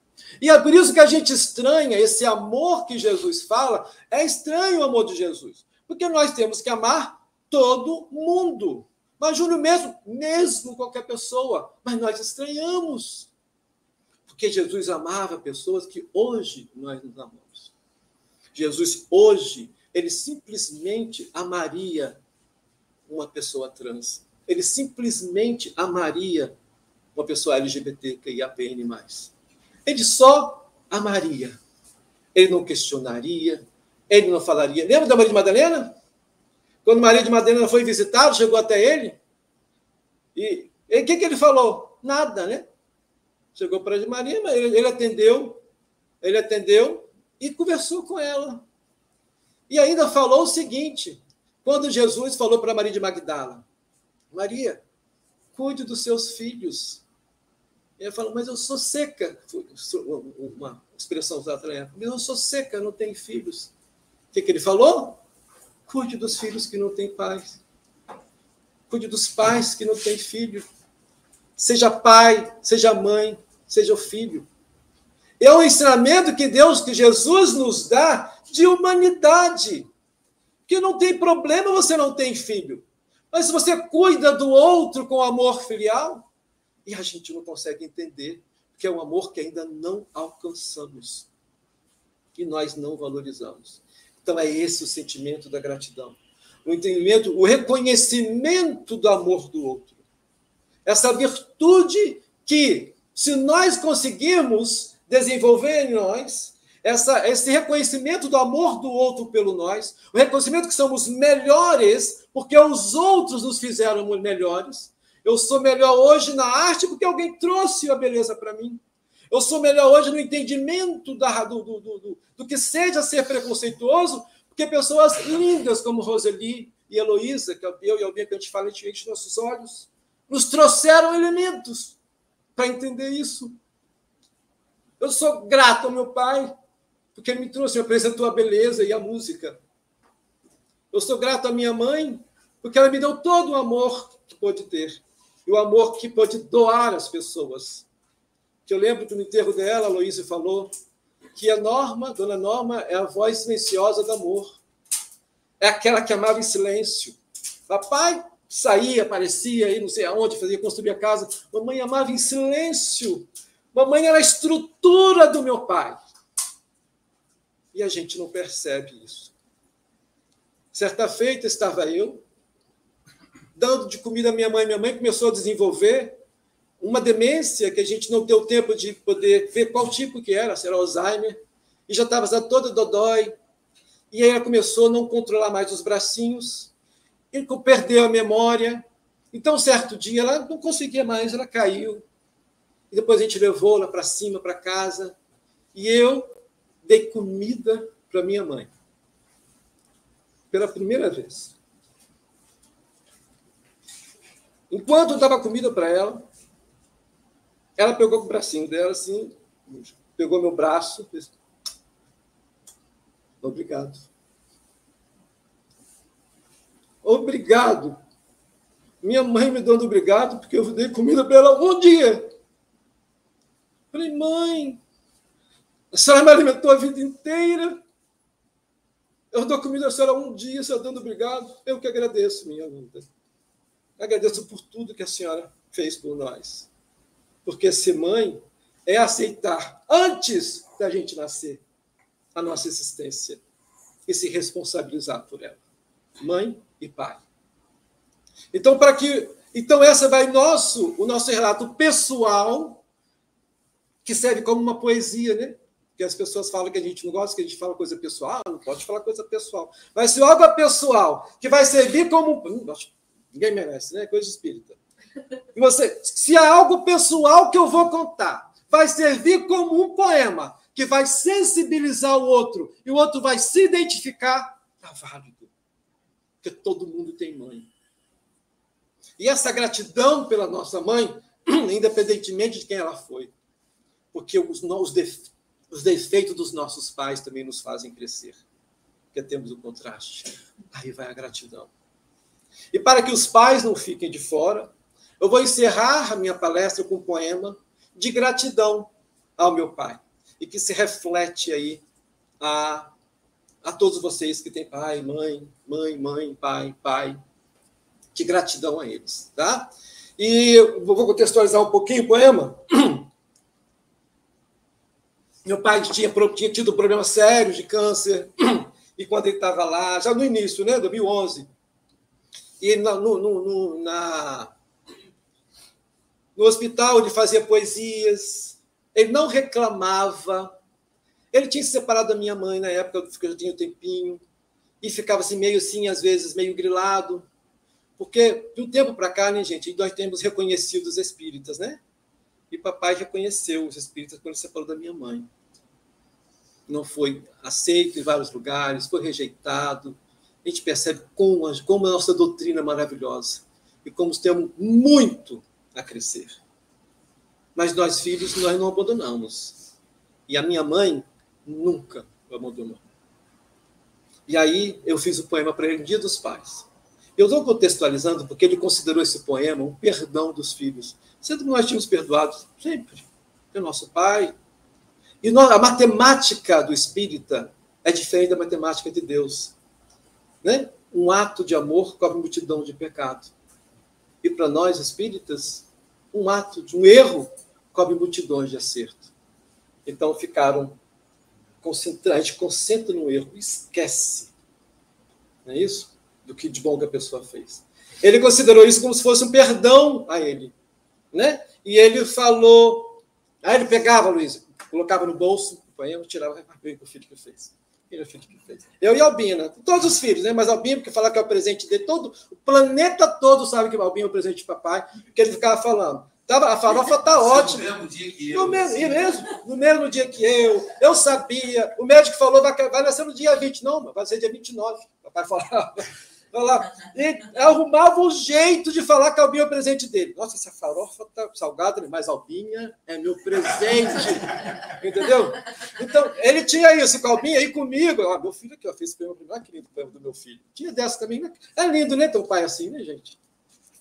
E é por isso que a gente estranha esse amor que Jesus fala, é estranho o amor de Jesus. Porque nós temos que amar todo mundo. Mas Júnior mesmo, mesmo qualquer pessoa, mas nós estranhamos. Porque Jesus amava pessoas que hoje nós nos amamos. Jesus hoje, ele simplesmente amaria uma pessoa trans. Ele simplesmente amaria uma pessoa LGBT que IAPN+. Ele só amaria. Ele não questionaria, ele não falaria. Lembra da Maria de Madalena? Quando Maria de Madalena foi visitar, chegou até ele. E o que, que ele falou? Nada, né? Chegou para Maria, mas ele, ele atendeu, ele atendeu e conversou com ela. E ainda falou o seguinte: quando Jesus falou para Maria de Magdala, Maria, cuide dos seus filhos. Ele falou, mas eu sou seca. Uma expressão usada na época. Mas eu sou seca, não tenho filhos. O que, que ele falou? Cuide dos filhos que não têm pais. Cuide dos pais que não têm filho. Seja pai, seja mãe, seja o filho. É um ensinamento que Deus, que Jesus nos dá de humanidade. Que não tem problema você não ter filho. Mas se você cuida do outro com amor filial, e a gente não consegue entender, que é um amor que ainda não alcançamos e nós não valorizamos. Então é esse o sentimento da gratidão. O entendimento, o reconhecimento do amor do outro. Essa virtude que, se nós conseguirmos desenvolver em nós, essa, esse reconhecimento do amor do outro pelo nós, o reconhecimento que somos melhores porque os outros nos fizeram melhores, eu sou melhor hoje na arte porque alguém trouxe a beleza para mim. Eu sou melhor hoje no entendimento da, do, do, do, do, que seja ser preconceituoso, porque pessoas lindas como Roseli e Heloísa, que é eu e alguém que a gente fala, enche nossos olhos, nos trouxeram elementos para entender isso. Eu sou grato ao meu pai, porque ele me trouxe, me apresentou a beleza e a música. Eu sou grato à minha mãe, porque ela me deu todo o amor que pôde ter e o amor que pode doar às pessoas. Que eu lembro que no enterro dela, a Luísa falou que a Norma, Dona Norma, é a voz silenciosa do amor. É aquela que amava em silêncio. Papai saía, aparecia, aí não sei aonde, fazia construir a casa. Mamãe amava em silêncio. Mamãe era a estrutura do meu pai. E a gente não percebe isso. Certa feita estava eu dando de comida à minha mãe. Minha mãe começou a desenvolver uma demência que a gente não deu tempo de poder ver qual tipo que era, se era Alzheimer, e já estava toda dodói. E aí ela começou a não controlar mais os bracinhos, e perdeu a memória. Então, certo dia, ela não conseguia mais, ela caiu. E depois a gente levou ela para cima, para casa, e eu dei comida para minha mãe. Pela primeira vez. Enquanto eu dava comida para ela, ela pegou o bracinho dela assim, pegou meu braço, fez, obrigado. Obrigado. Minha mãe me dando obrigado porque eu dei comida para ela um dia. Falei, mãe, a senhora me alimentou a vida inteira. Eu dou comida a senhora um dia, a senhora dando obrigado. Eu que agradeço, minha vida. Agradeço por tudo que a senhora fez por nós. Porque ser mãe é aceitar, antes da gente nascer, a nossa existência e se responsabilizar por ela. Mãe e pai. Então, para que. Então, essa vai nosso, o nosso relato pessoal, que serve como uma poesia, né? que as pessoas falam que a gente não gosta, que a gente fala coisa pessoal, não pode falar coisa pessoal. Mas se algo é pessoal, que vai servir como. Hum, ninguém merece, né? Coisa espírita. E você, se há algo pessoal que eu vou contar, vai servir como um poema, que vai sensibilizar o outro, e o outro vai se identificar, está válido. Porque todo mundo tem mãe. E essa gratidão pela nossa mãe, (clears throat) independentemente de quem ela foi, porque os, os, os defeitos dos nossos pais também nos fazem crescer. Porque temos o contraste. Aí vai a gratidão. E para que os pais não fiquem de fora, eu vou encerrar a minha palestra com um poema de gratidão ao meu pai. E que se reflete aí a, a todos vocês que têm pai, mãe, mãe, mãe, pai, pai. De gratidão a eles, tá? E vou contextualizar um pouquinho o poema. (clears throat) Meu pai tinha, tinha tido problemas sérios de câncer, (clears throat) e quando ele estava lá, já no início, né, 2011, e no, no, no, na, no hospital ele fazia poesias, ele não reclamava, ele tinha se separado da minha mãe na época, porque eu já tinha um tempinho, e ficava assim, meio assim, às vezes, meio grilado, porque de um tempo para cá, né, gente, nós temos reconhecido os espíritas, né? E papai reconheceu os espíritas quando se separou da minha mãe não foi aceito em vários lugares, foi rejeitado. A gente percebe como a, como a nossa doutrina é maravilhosa e como temos muito a crescer. Mas nós, filhos, nós não abandonamos. E a minha mãe nunca abandonou. E aí eu fiz o poema para ele, Dia dos Pais. Eu estou contextualizando porque ele considerou esse poema um perdão dos filhos. Sendo que nós tínhamos perdoado sempre. O nosso pai, e a matemática do espírita é diferente da matemática de Deus. Né? Um ato de amor cobre multidão de pecado. E para nós espíritas, um ato de um erro cobre multidões de acerto. Então ficaram concentrados, a gente concentra no erro, esquece. Não é isso? Do que de bom que a pessoa fez. Ele considerou isso como se fosse um perdão a ele. Né? E ele falou. Aí ele pegava, Luiz, colocava no bolso, banheiro, tirava, e o filho que fez. Ele é filho que fez. Eu e Albina, todos os filhos, né? Mas Albina, porque falar que é o presente dele, todo, o planeta todo sabe que o Albina é o presente de papai, porque ele ficava falando. Tava, a farofa tá ótima. No mesmo dia que eu. No mesmo, mesmo, no mesmo dia que eu. Eu sabia. O médico falou, vai, vai nascer no dia 20. Não, vai ser dia 29. Papai falava. (laughs) Lá, e arrumava um jeito de falar que Albinha é o presente dele. Nossa, essa farofa tá salgada, mas Albinha é meu presente. (laughs) Entendeu? Então, ele tinha isso com a Albinha e comigo. Ah, meu filho aqui, ó, fez o primeiro, que lindo o do meu filho. Tinha dessa também. Né? É lindo, né? Ter um pai assim, né, gente?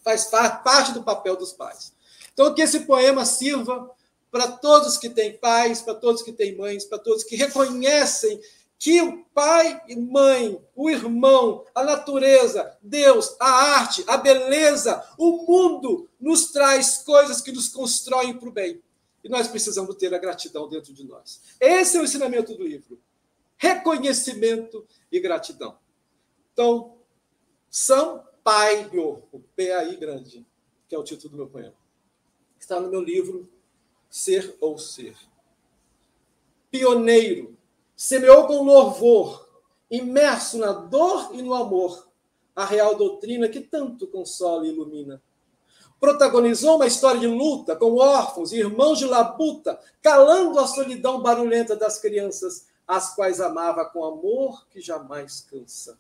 Faz parte do papel dos pais. Então, que esse poema sirva para todos que têm pais, para todos que têm mães, para todos que reconhecem que o pai e mãe, o irmão, a natureza, Deus, a arte, a beleza, o mundo nos traz coisas que nos constroem para o bem. E nós precisamos ter a gratidão dentro de nós. Esse é o ensinamento do livro. Reconhecimento e gratidão. Então, Sampaio, o PAI grande, que é o título do meu poema, está no meu livro Ser ou Ser. Pioneiro semeou com louvor, imerso na dor e no amor, a real doutrina que tanto consola e ilumina. Protagonizou uma história de luta com órfãos e irmãos de labuta, calando a solidão barulhenta das crianças, as quais amava com amor que jamais cansa.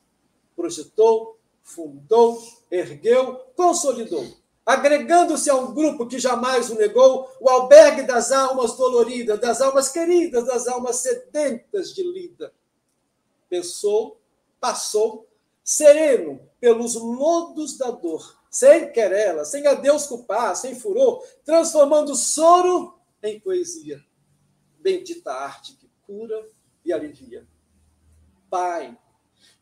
Projetou, fundou, ergueu, consolidou agregando-se a um grupo que jamais o negou, o albergue das almas doloridas, das almas queridas, das almas sedentas de lida. Pensou, passou, sereno pelos lodos da dor, sem querela, sem a Deus culpar, sem furor, transformando soro em poesia. Bendita arte que cura e alivia. Pai,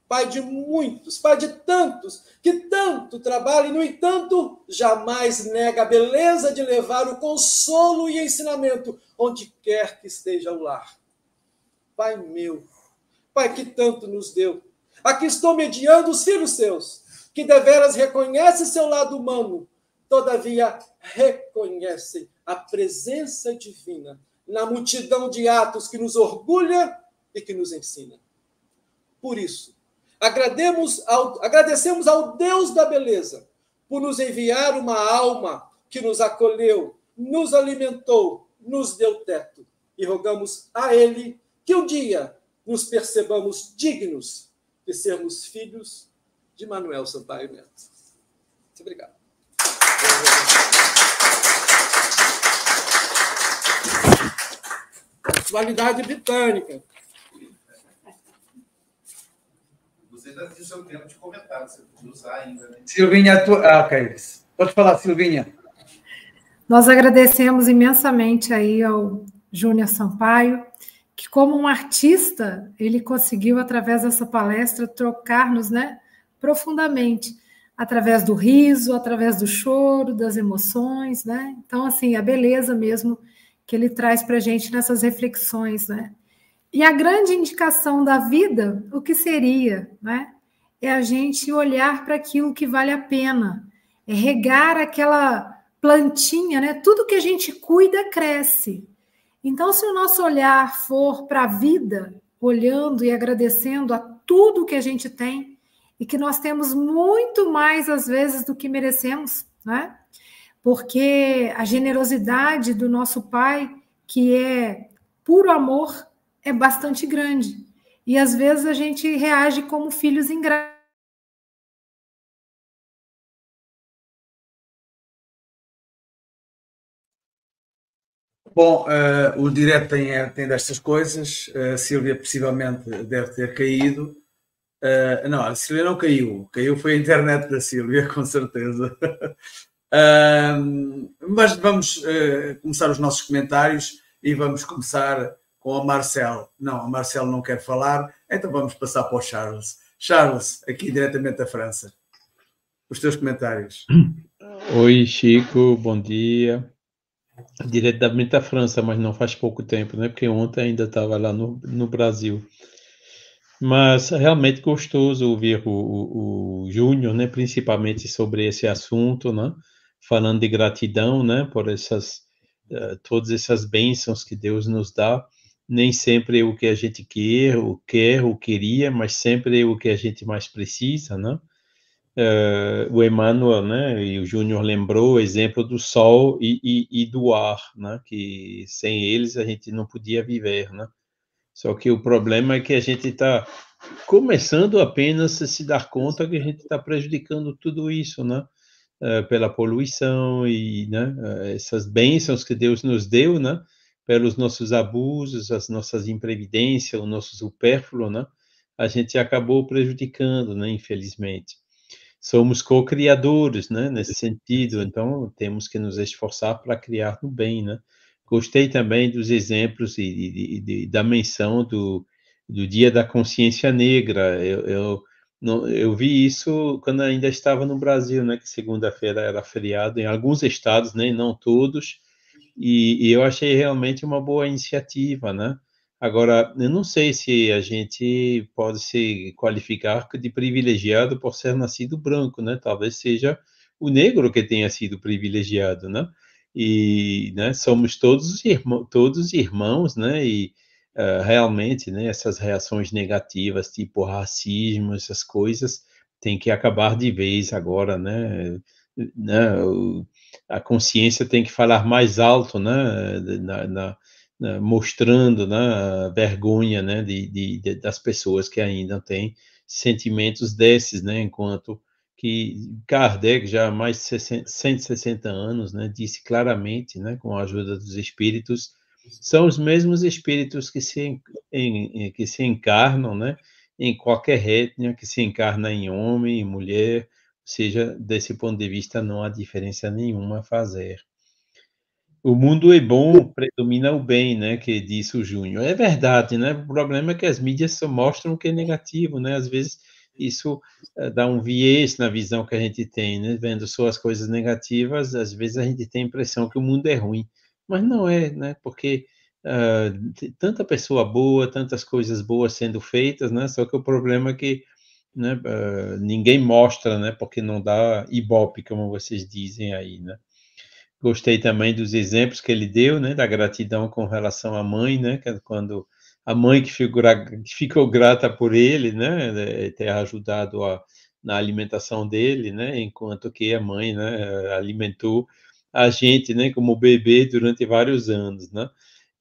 Pai de muitos, Pai de tantos, que tanto trabalham e, no entanto, jamais nega a beleza de levar o consolo e ensinamento onde quer que esteja o lar. Pai meu, Pai que tanto nos deu, aqui estou mediando os filhos seus, que deveras reconhecem seu lado humano, todavia reconhecem a presença divina na multidão de atos que nos orgulha e que nos ensina. Por isso, ao, agradecemos ao Deus da beleza por nos enviar uma alma que nos acolheu, nos alimentou, nos deu teto. E rogamos a Ele que um dia nos percebamos dignos de sermos filhos de Manuel Sampaio Neto. Muito obrigado. Atualidade britânica. Você ainda tem o seu tempo de comentário, você pode usar ainda, né? Silvinha, tu... ah, ok. Pode falar, Silvinha. Nós agradecemos imensamente aí ao Júnior Sampaio, que como um artista, ele conseguiu, através dessa palestra, trocar-nos né, profundamente, através do riso, através do choro, das emoções, né? Então, assim, a beleza mesmo que ele traz para a gente nessas reflexões, né? E a grande indicação da vida, o que seria, né? É a gente olhar para aquilo que vale a pena, é regar aquela plantinha, né? Tudo que a gente cuida cresce. Então, se o nosso olhar for para a vida, olhando e agradecendo a tudo que a gente tem e que nós temos muito mais às vezes do que merecemos, né? porque a generosidade do nosso Pai, que é puro amor, é bastante grande. E às vezes a gente reage como filhos ingratos. Bom, uh, o direto tem, tem destas coisas. Uh, Silvia possivelmente deve ter caído. Uh, não, a Silvia não caiu. Caiu foi a internet da Silvia, (laughs) com certeza. Uh, mas vamos uh, começar os nossos comentários e vamos começar com a Marcel. Não, a Marcel não quer falar, então vamos passar para o Charles. Charles, aqui diretamente da França. Os teus comentários. (clears throat) Oi, Chico, bom dia. Diretamente da França, mas não faz pouco tempo, né? Porque ontem ainda estava lá no, no Brasil. Mas realmente gostoso ouvir o, o, o Júnior, né? Principalmente sobre esse assunto, né? falando de gratidão, né, por essas uh, todas essas bênçãos que Deus nos dá. Nem sempre o que a gente quer, ou quer, ou queria, mas sempre o que a gente mais precisa, né? Uh, o Emmanuel, né, e o Júnior lembrou o exemplo do sol e, e, e, do ar, né, que sem eles a gente não podia viver, né? Só que o problema é que a gente está começando apenas a se dar conta que a gente está prejudicando tudo isso, né? Eh, pela poluição e né, eh, essas bênçãos que Deus nos deu, né, pelos nossos abusos, as nossas imprevidências, o nosso supérfluo, né, a gente acabou prejudicando, né, infelizmente. Somos co-criadores, né, nesse sentido, então temos que nos esforçar para criar no bem, né. Gostei também dos exemplos e, da menção do, do Dia da Consciência Negra. Eu, eu não, eu vi isso quando ainda estava no Brasil, né? Que segunda-feira era feriado em alguns estados, né? Não todos. E, e, eu achei realmente uma boa iniciativa, né? Agora, eu não sei se a gente pode se qualificar de privilegiado por ser nascido branco, né? Talvez seja o negro que tenha sido privilegiado, né? E, né? Somos todos irmãos, todos irmãos, né? E uh, realmente, né, essas reações negativas, tipo racismo, essas coisas, tem que acabar de vez agora, né? né a consciência tem que falar mais alto, né? Na, na, na, mostrando né, a vergonha né, de, de, de, das pessoas que ainda têm sentimentos desses, né? Enquanto que Kardec, já há mais de 160 anos, né, disse claramente, né, com a ajuda dos espíritos, são os mesmos espíritos que se, em, que se encarnam, né? Em qualquer etnia, que se encarna em homem, em mulher, ou seja, desse ponto de vista não há diferença nenhuma a fazer. O mundo é bom, predomina o bem, né? Que disse o Júnior. É verdade, né? O problema é que as mídias só mostram o que é negativo, né? Às vezes isso uh, dá um viés na visão que a gente tem, né? Vendo só as coisas negativas, às vezes a gente tem a impressão que o mundo é ruim, mas não é, né? Porque uh, tanta pessoa boa, tantas coisas boas sendo feitas, né? Só que o problema é que né, uh, ninguém mostra, né? Porque não dá ibope, como vocês dizem aí, né? Gostei também dos exemplos que ele deu, né? Da gratidão com relação à mãe, né? É quando a mãe que ficou, que ficou grata por ele, né, ter ajudado a, na alimentação dele, né, enquanto que a mãe, né, alimentou a gente, né, como bebê durante vários anos, né,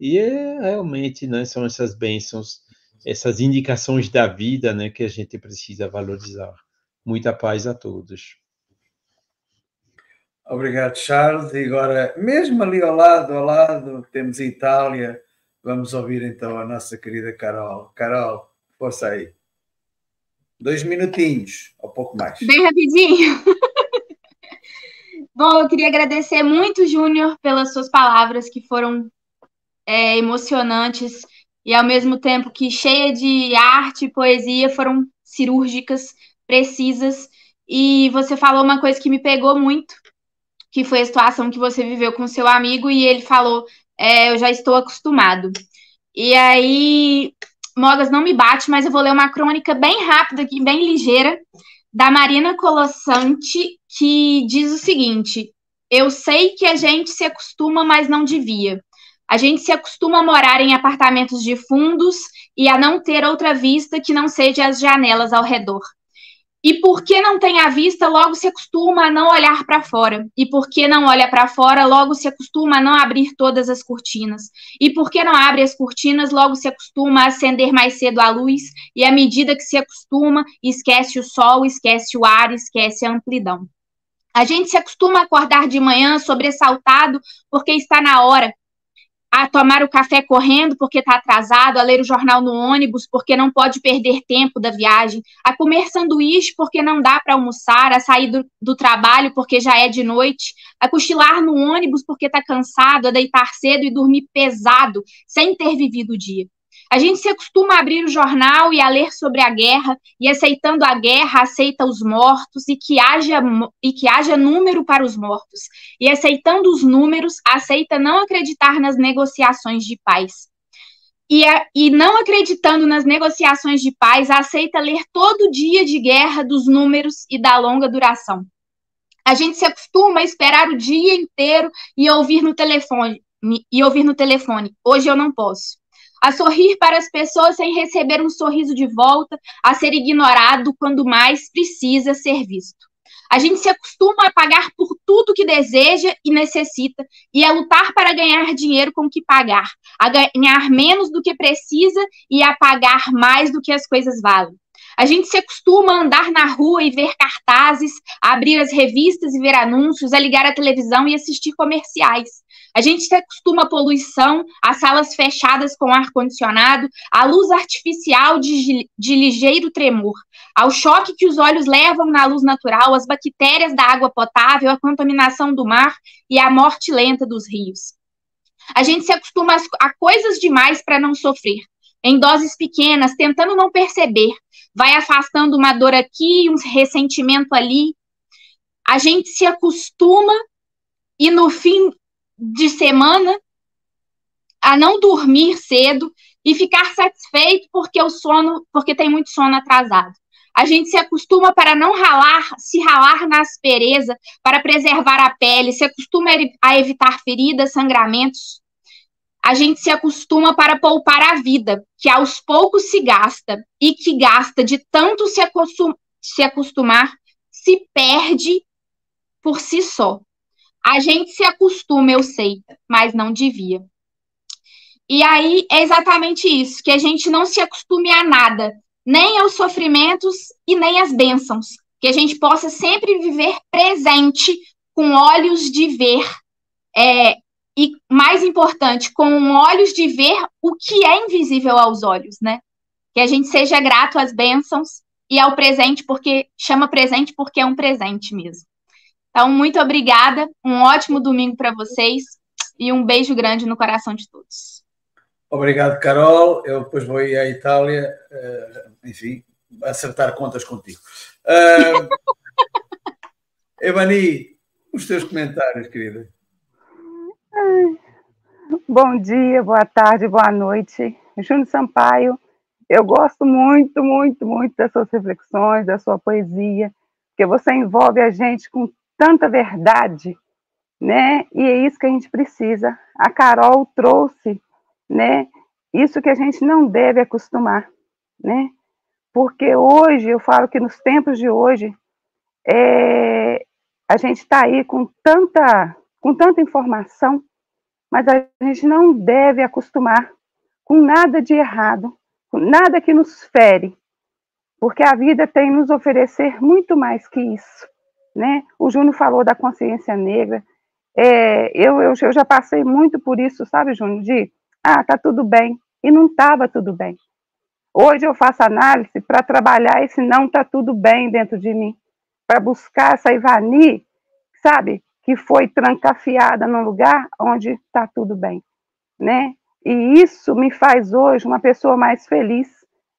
e é, realmente, né, são essas bênçãos, essas indicações da vida, né, que a gente precisa valorizar. Muita paz a todos. Obrigado, Charles. E agora, mesmo ali ao lado, ao lado, temos Itália, Vamos ouvir então a nossa querida Carol. Carol, força aí. Dois minutinhos, ou pouco mais. Bem rapidinho. (laughs) Bom, eu queria agradecer muito, Júnior, pelas suas palavras que foram é, emocionantes e ao mesmo tempo que cheia de arte e poesia, foram cirúrgicas, precisas. E você falou uma coisa que me pegou muito, que foi a situação que você viveu com seu amigo, e ele falou é, eu já estou acostumado. E aí, Mogas não me bate, mas eu vou ler uma crônica bem rápida aqui, bem ligeira, da Marina Colossante, que diz o seguinte: Eu sei que a gente se acostuma, mas não devia. A gente se acostuma a morar em apartamentos de fundos e a não ter outra vista que não seja as janelas ao redor. E porque não tem a vista, logo se acostuma a não olhar para fora. E porque não olha para fora, logo se acostuma a não abrir todas as cortinas. E porque não abre as cortinas, logo se acostuma a acender mais cedo a luz. E à medida que se acostuma, esquece o sol, esquece o ar, esquece a amplidão. A gente se acostuma a acordar de manhã sobressaltado porque está na hora, a tomar o café correndo porque está atrasado, a ler o jornal no ônibus porque não pode perder tempo da viagem, a comer sanduíche porque não dá para almoçar, a sair do, do, trabalho porque já é de noite, a cochilar no ônibus porque está cansado, a deitar cedo e dormir pesado, sem ter vivido o dia. A gente se acostuma a abrir o jornal e a ler sobre a guerra, e aceitando a guerra, aceita os mortos e que haja, e que haja número para os mortos. E aceitando os números, aceita não acreditar nas negociações de paz. E, a, e não acreditando nas negociações de paz, aceita ler todo dia de guerra dos números e da longa duração. A gente se acostuma a esperar o dia inteiro e ouvir no telefone. E ouvir no telefone. Hoje eu não posso a sorrir para as pessoas sem receber um sorriso de volta, a ser ignorado quando mais precisa ser visto. A gente se acostuma a pagar por tudo que deseja e necessita e a lutar para ganhar dinheiro com o que pagar, a ganhar menos do que precisa e a pagar mais do que as coisas valem. A gente se acostuma a andar na rua e ver cartazes, a abrir as revistas e ver anúncios, a ligar a televisão e assistir comerciais. A gente se acostuma à poluição, a salas fechadas com ar-condicionado, à luz artificial de, de ligeiro tremor, ao choque que os olhos levam na luz natural, às bactérias da água potável, à contaminação do mar e à morte lenta dos rios. A gente se acostuma a coisas demais para não sofrer, em doses pequenas, tentando não perceber, vai afastando uma dor aqui, um ressentimento ali. A gente se acostuma e no fim de semana a não dormir cedo e ficar satisfeito porque o sono, porque tem muito sono atrasado. A gente se acostuma para não ralar, se ralar na aspereza, para preservar a pele, se acostuma a evitar feridas, sangramentos. A gente se acostuma para poupar a vida, que aos poucos se gasta, e que gasta de tanto se, acostum se acostumar, se perde por si só. A gente se acostuma, eu sei, mas não devia. E aí é exatamente isso, que a gente não se acostume a nada, nem aos sofrimentos e nem às bênçãos, que a gente possa sempre viver presente com olhos de ver, é, e mais importante, com olhos de ver o que é invisível aos olhos, né? Que a gente seja grato às bênçãos e ao presente, porque chama presente porque é um presente mesmo. Então, muito obrigada, um ótimo domingo para vocês e um beijo grande no coração de todos. Obrigado, Carol. Eu depois vou ir à Itália, eh, enfim, acertar contas contigo. Uh, (laughs) Evani, os teus comentários, querida. Bom dia, boa tarde, boa noite. Júnior Sampaio, eu gosto muito, muito, muito das suas reflexões, da sua poesia, porque você envolve a gente com tanta verdade, né? E é isso que a gente precisa. A Carol trouxe, né? Isso que a gente não deve acostumar, né? Porque hoje, eu falo que nos tempos de hoje, é, a gente está aí com tanta, com tanta informação, mas a gente não deve acostumar com nada de errado, com nada que nos fere, porque a vida tem nos oferecer muito mais que isso, né? O Júnior falou da consciência negra, é, eu, eu, eu já passei muito por isso, sabe, Júnior, de, ah, tá tudo bem, e não estava tudo bem. Hoje eu faço análise para trabalhar esse não tá tudo bem dentro de mim, para buscar essa Ivani, sabe, que foi trancafiada num lugar onde está tudo bem, né? E isso me faz hoje uma pessoa mais feliz,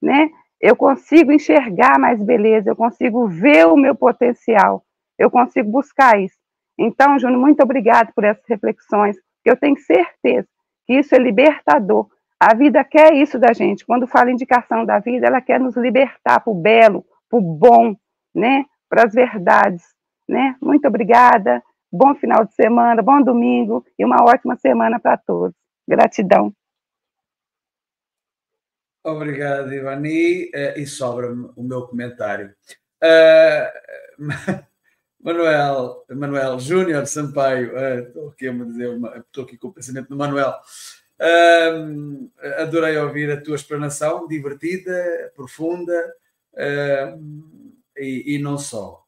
né? Eu consigo enxergar mais beleza, eu consigo ver o meu potencial, eu consigo buscar isso. Então, Júnior, muito obrigado por essas reflexões. Eu tenho certeza que isso é libertador. A vida quer isso da gente. Quando fala indicação da vida, ela quer nos libertar para o belo, para o bom, né? para as verdades. Né? Muito obrigada. Bom final de semana, bom domingo e uma ótima semana para todos. Gratidão. Obrigado, Ivani. Uh, e sobra-me o meu comentário. Uh, (laughs) Manuel, Manuel Júnior Sampaio, uh, estou aqui a dizer, aqui com o pensamento do Manuel. Uh, adorei ouvir a tua explanação, divertida, profunda e, e, não só,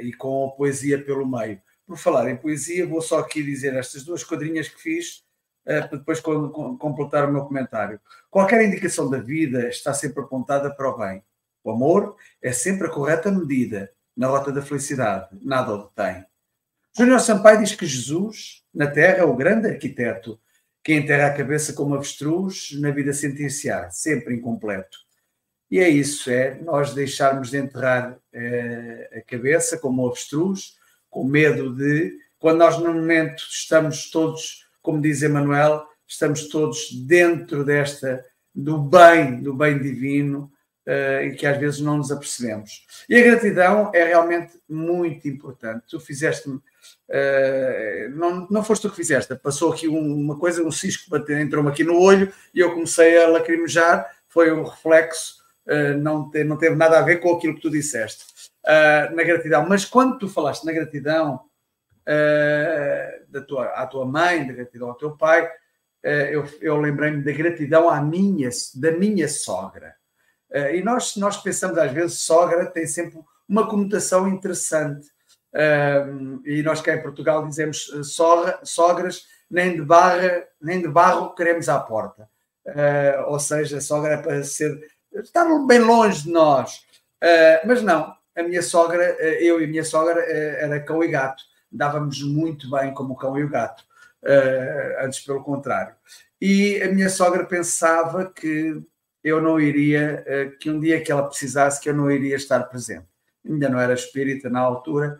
e com a poesia pelo meio. Por falar em poesia, vou só aqui dizer estas duas quadrinhas que fiz ah, para depois completar o meu comentário. Qualquer indicação da vida está sempre apontada para o bem. O amor é sempre a correta medida na rota da felicidade, nada o detém. Júnior Sampaio diz que Jesus, na Terra, é o grande arquiteto que enterra a cabeça como avestruz, na vida sentir-se-á, sempre incompleto. E é isso, é nós deixarmos de enterrar é, a cabeça como avestruz, com medo de, quando nós no momento estamos todos, como diz Emmanuel, estamos todos dentro desta, do bem, do bem divino, uh, e que às vezes não nos apercebemos. E a gratidão é realmente muito importante. Tu fizeste-me Uh, não, não foste tu que fizeste, passou aqui uma coisa, um cisco entrou-me aqui no olho e eu comecei a lacrimejar. Foi um reflexo, uh, não, te, não teve nada a ver com aquilo que tu disseste uh, na gratidão. Mas quando tu falaste na gratidão da tua, à tua mãe, da gratidão ao teu pai, eu, eu lembrei-me da gratidão à minha, da minha sogra. e nós, nós pensamos às vezes, sogra tem sempre uma conotação interessante e nós cá em Portugal dizemos sogra, sogras, nem de, barra, nem de barro queremos à porta. Uh, ou seja, a sogra é para ser, estar bem longe de nós. Uh, mas não, a minha sogra, eu e a minha sogra era cão e gato. Dávamos muito bem como o cão e o gato. antes, pelo contrário. E a minha sogra pensava que eu não iria, que um dia que ela precisasse, que eu não iria estar presente. Ainda não era espírita na altura,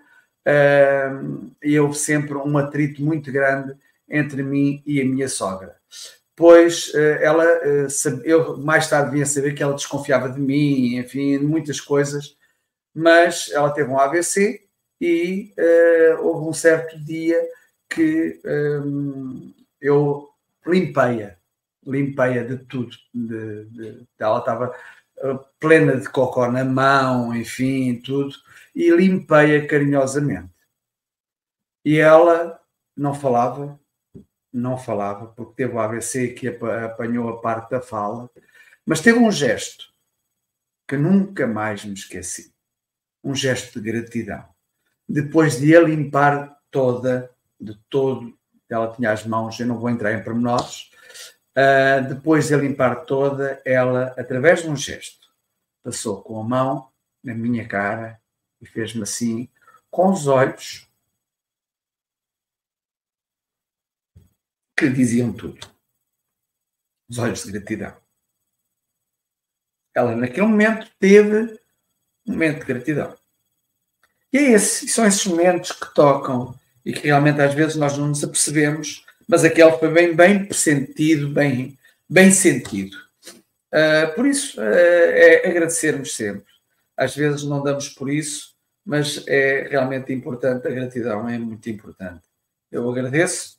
e houve sempre um atrito muito grande entre mim e a minha sogra. Pois eh, ela, eh, eu mais tarde vinha saber que ela desconfiava de mim, enfim, muitas coisas, mas ela teve um AVC e uh, houve um certo dia que um, eu limpei-a, limpei-a de tudo. De, de, ela estava plena de cocó na mão, enfim, tudo e limpei-a carinhosamente. E ela não falava, não falava, porque teve o AVC que apanhou a parte da fala, mas teve um gesto que nunca mais me esqueci. Um gesto de gratidão. Depois de a limpar toda, de todo, ela tinha as mãos, eu não vou entrar em pormenores, uh, depois de a limpar toda, ela, através de um gesto, passou com a mão na minha cara e fez-me assim, com os olhos, que diziam tudo. Os olhos de gratidão. Ela, naquele momento, teve momento de gratidão. E é esse, são esses momentos que tocam e que realmente às vezes nós não nos apercebemos, mas aquele foi bem, bem sentido, bem, bem sentido. Uh, por isso, uh, é agradecermos sempre. Às vezes não damos por isso, mas é realmente importante, a gratidão é muito importante. Eu agradeço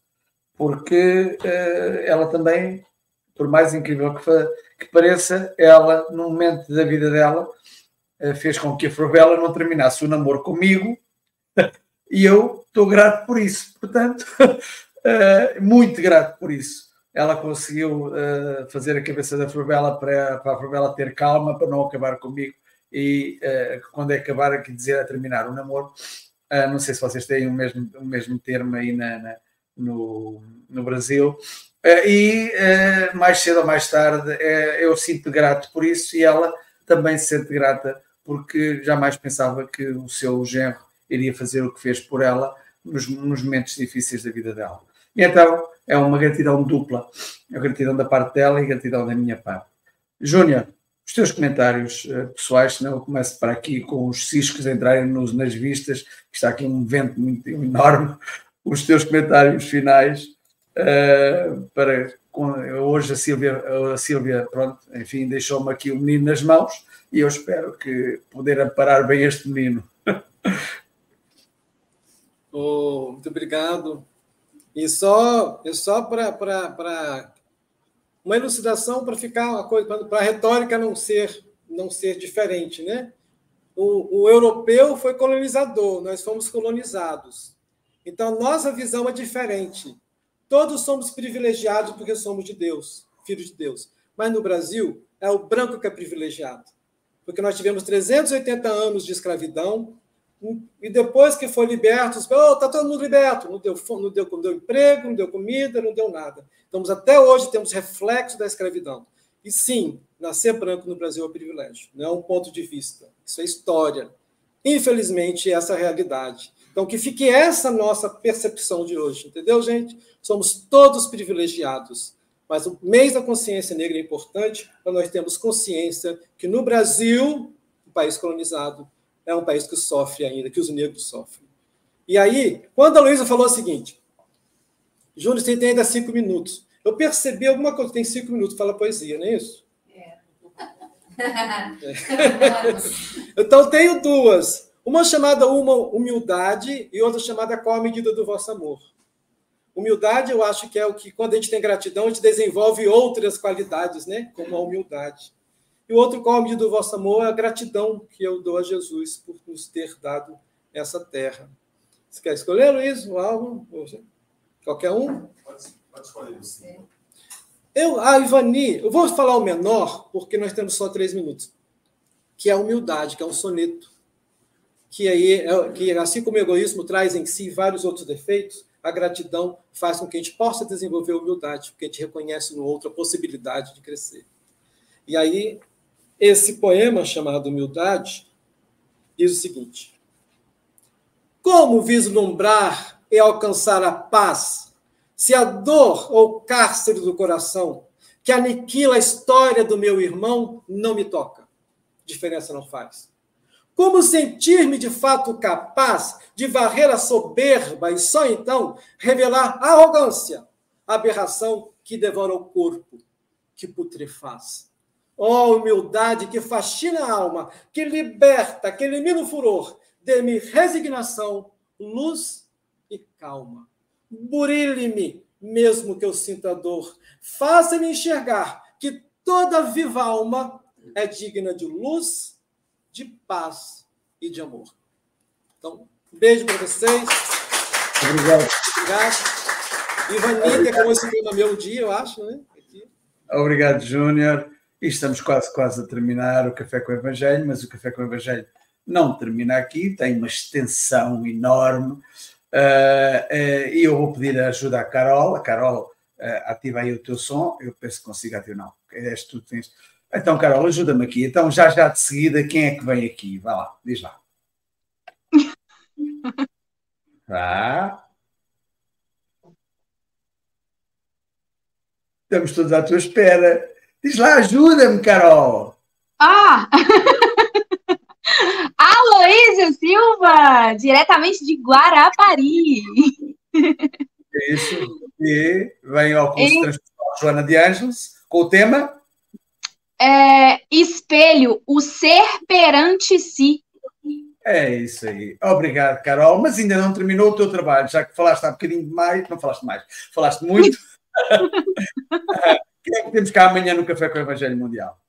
porque uh, ela também, por mais incrível que, que, pareça, ela, no momento da vida dela, fez com que a Frovela não terminasse o namoro comigo e eu estou grato por isso. Portanto, (laughs) muito grato por isso ela conseguiu uh, fazer a cabeça da Frovela para, a Frovela ter calma, para não acabar comigo e quando é acabar aqui dizer a terminar o namoro. Não sei se vocês têm o mesmo, o mesmo termo aí na, na no, no Brasil. e mais cedo ou mais tarde eu sinto grato por isso e ela também se sente grata porque jamais pensava que o seu genro iria fazer o que fez por ela nos, nos momentos difíceis da vida dela. E então é uma gratidão dupla. A gratidão da parte dela e gratidão da minha parte. Júnior, os teus comentários uh, pessoais, senão eu começo para aqui com os ciscos entrarem nos, nas vistas, que está aqui um vento muito enorme. Os teus comentários finais uh, para hoje a Silvia, a Silvia, pronto, enfim, deixou-me aqui o menino nas mãos e eu espero que poder amparar bem este menino. (laughs) oh, muito obrigado. E só, e só para uma elucidação para ficar uma coisa, para a retórica não ser, não ser diferente, né? O, o europeu foi colonizador, nós fomos colonizados. Então, nossa visão é diferente. Todos somos privilegiados porque somos de Deus, filhos de Deus. Mas no Brasil, é o branco que é privilegiado. Porque nós tivemos 380 anos de escravidão, e depois que foi liberto, oh, todo mundo liberto. Não deu, não, deu, não deu emprego, não deu comida, não deu nada. Estamos até hoje temos reflexo da escravidão. E sim, nascer branco no Brasil é um privilégio, não é um ponto de vista. Isso é história. Infelizmente, essa é a realidade. Então, que fique essa nossa percepção de hoje, entendeu, gente? Somos todos privilegiados. Mas o mês da consciência negra é importante para nós termos consciência que no Brasil, um país colonizado, é um país que sofre ainda, que os negros sofrem. E aí, quando a Luísa falou o seguinte, Júnior, você tem ainda cinco minutos. Eu percebi alguma coisa, tem cinco minutos, fala poesia, não é isso? É. (laughs) então, tenho duas. Uma chamada uma humildade e outra chamada qual a medida do vosso amor. Humildade, eu acho que é o que, quando a gente tem gratidão, a gente desenvolve outras qualidades, né? Como a humildade. E o outro come do vosso amor é a gratidão que eu dou a Jesus por nos ter dado essa terra. Você quer escolher, Luiz, o álbum? Qualquer um? Pode, pode escolher. Eu, a Ivani, eu vou falar o menor, porque nós temos só três minutos, que é a humildade, que é um soneto. Que, aí, é, que assim como o egoísmo traz em si vários outros defeitos, a gratidão faz com que a gente possa desenvolver humildade, porque a gente reconhece no outro a possibilidade de crescer. E aí, esse poema chamado Humildade diz o seguinte: Como vislumbrar e alcançar a paz se a dor ou cárcere do coração que aniquila a história do meu irmão não me toca? Diferença não faz. Como sentir-me de fato capaz de varrer a soberba e só então revelar a arrogância, a aberração que devora o corpo, que putrefaz? Ó oh, humildade que fascina a alma, que liberta, que elimina o furor. Dê-me resignação, luz e calma. Burile-me, mesmo que eu sinta dor. Faça-me enxergar que toda viva alma é digna de luz, de paz e de amor. Então, um beijo para vocês. Obrigado. Obrigado. Ivanita, como esse tema meu dia, eu acho, né? Aqui. Obrigado, Júnior. E estamos quase, quase a terminar o Café com o Evangelho, mas o Café com o Evangelho não termina aqui, tem uma extensão enorme. Uh, uh, e eu vou pedir ajuda à Carol. A Carol, uh, ativa aí o teu som. Eu penso que consigo ativar. Não, és tu tens. Então, Carol, ajuda-me aqui. Então, já já de seguida, quem é que vem aqui? Vai lá, diz lá. (laughs) Vá. Estamos todos à tua espera. Diz lá, ajuda-me, Carol. Ah! (laughs) Aloísio Silva, diretamente de Guarapari. É isso. E vem ao curso e... Joana de Ângeles com o tema é, Espelho, o ser perante si. É isso aí. Obrigado, Carol. Mas ainda não terminou o teu trabalho, já que falaste há um bocadinho mais, não falaste mais, falaste muito. (laughs) Quem é que temos cá amanhã no Café com o Evangelho Mundial?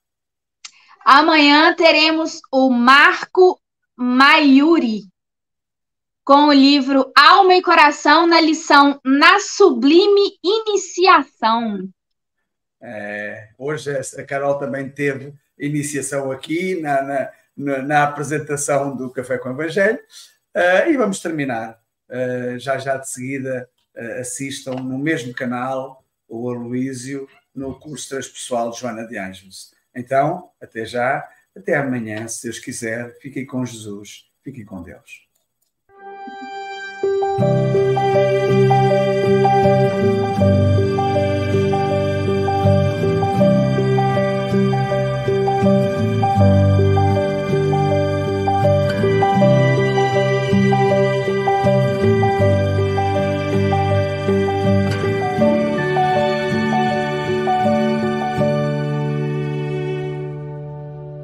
Amanhã teremos o Marco Maiuri com o livro Alma e Coração na lição Na Sublime Iniciação. É, hoje a Carol também teve iniciação aqui na, na, na, apresentação do Café com o Evangelho uh, e vamos terminar. Uh, já já de seguida uh, assistam no mesmo canal o Aloísio no curso transpessoal de Joana de Ângeles. Então, até já, até amanhã, se Deus quiser, fiquem com Jesus, fiquem com Deus.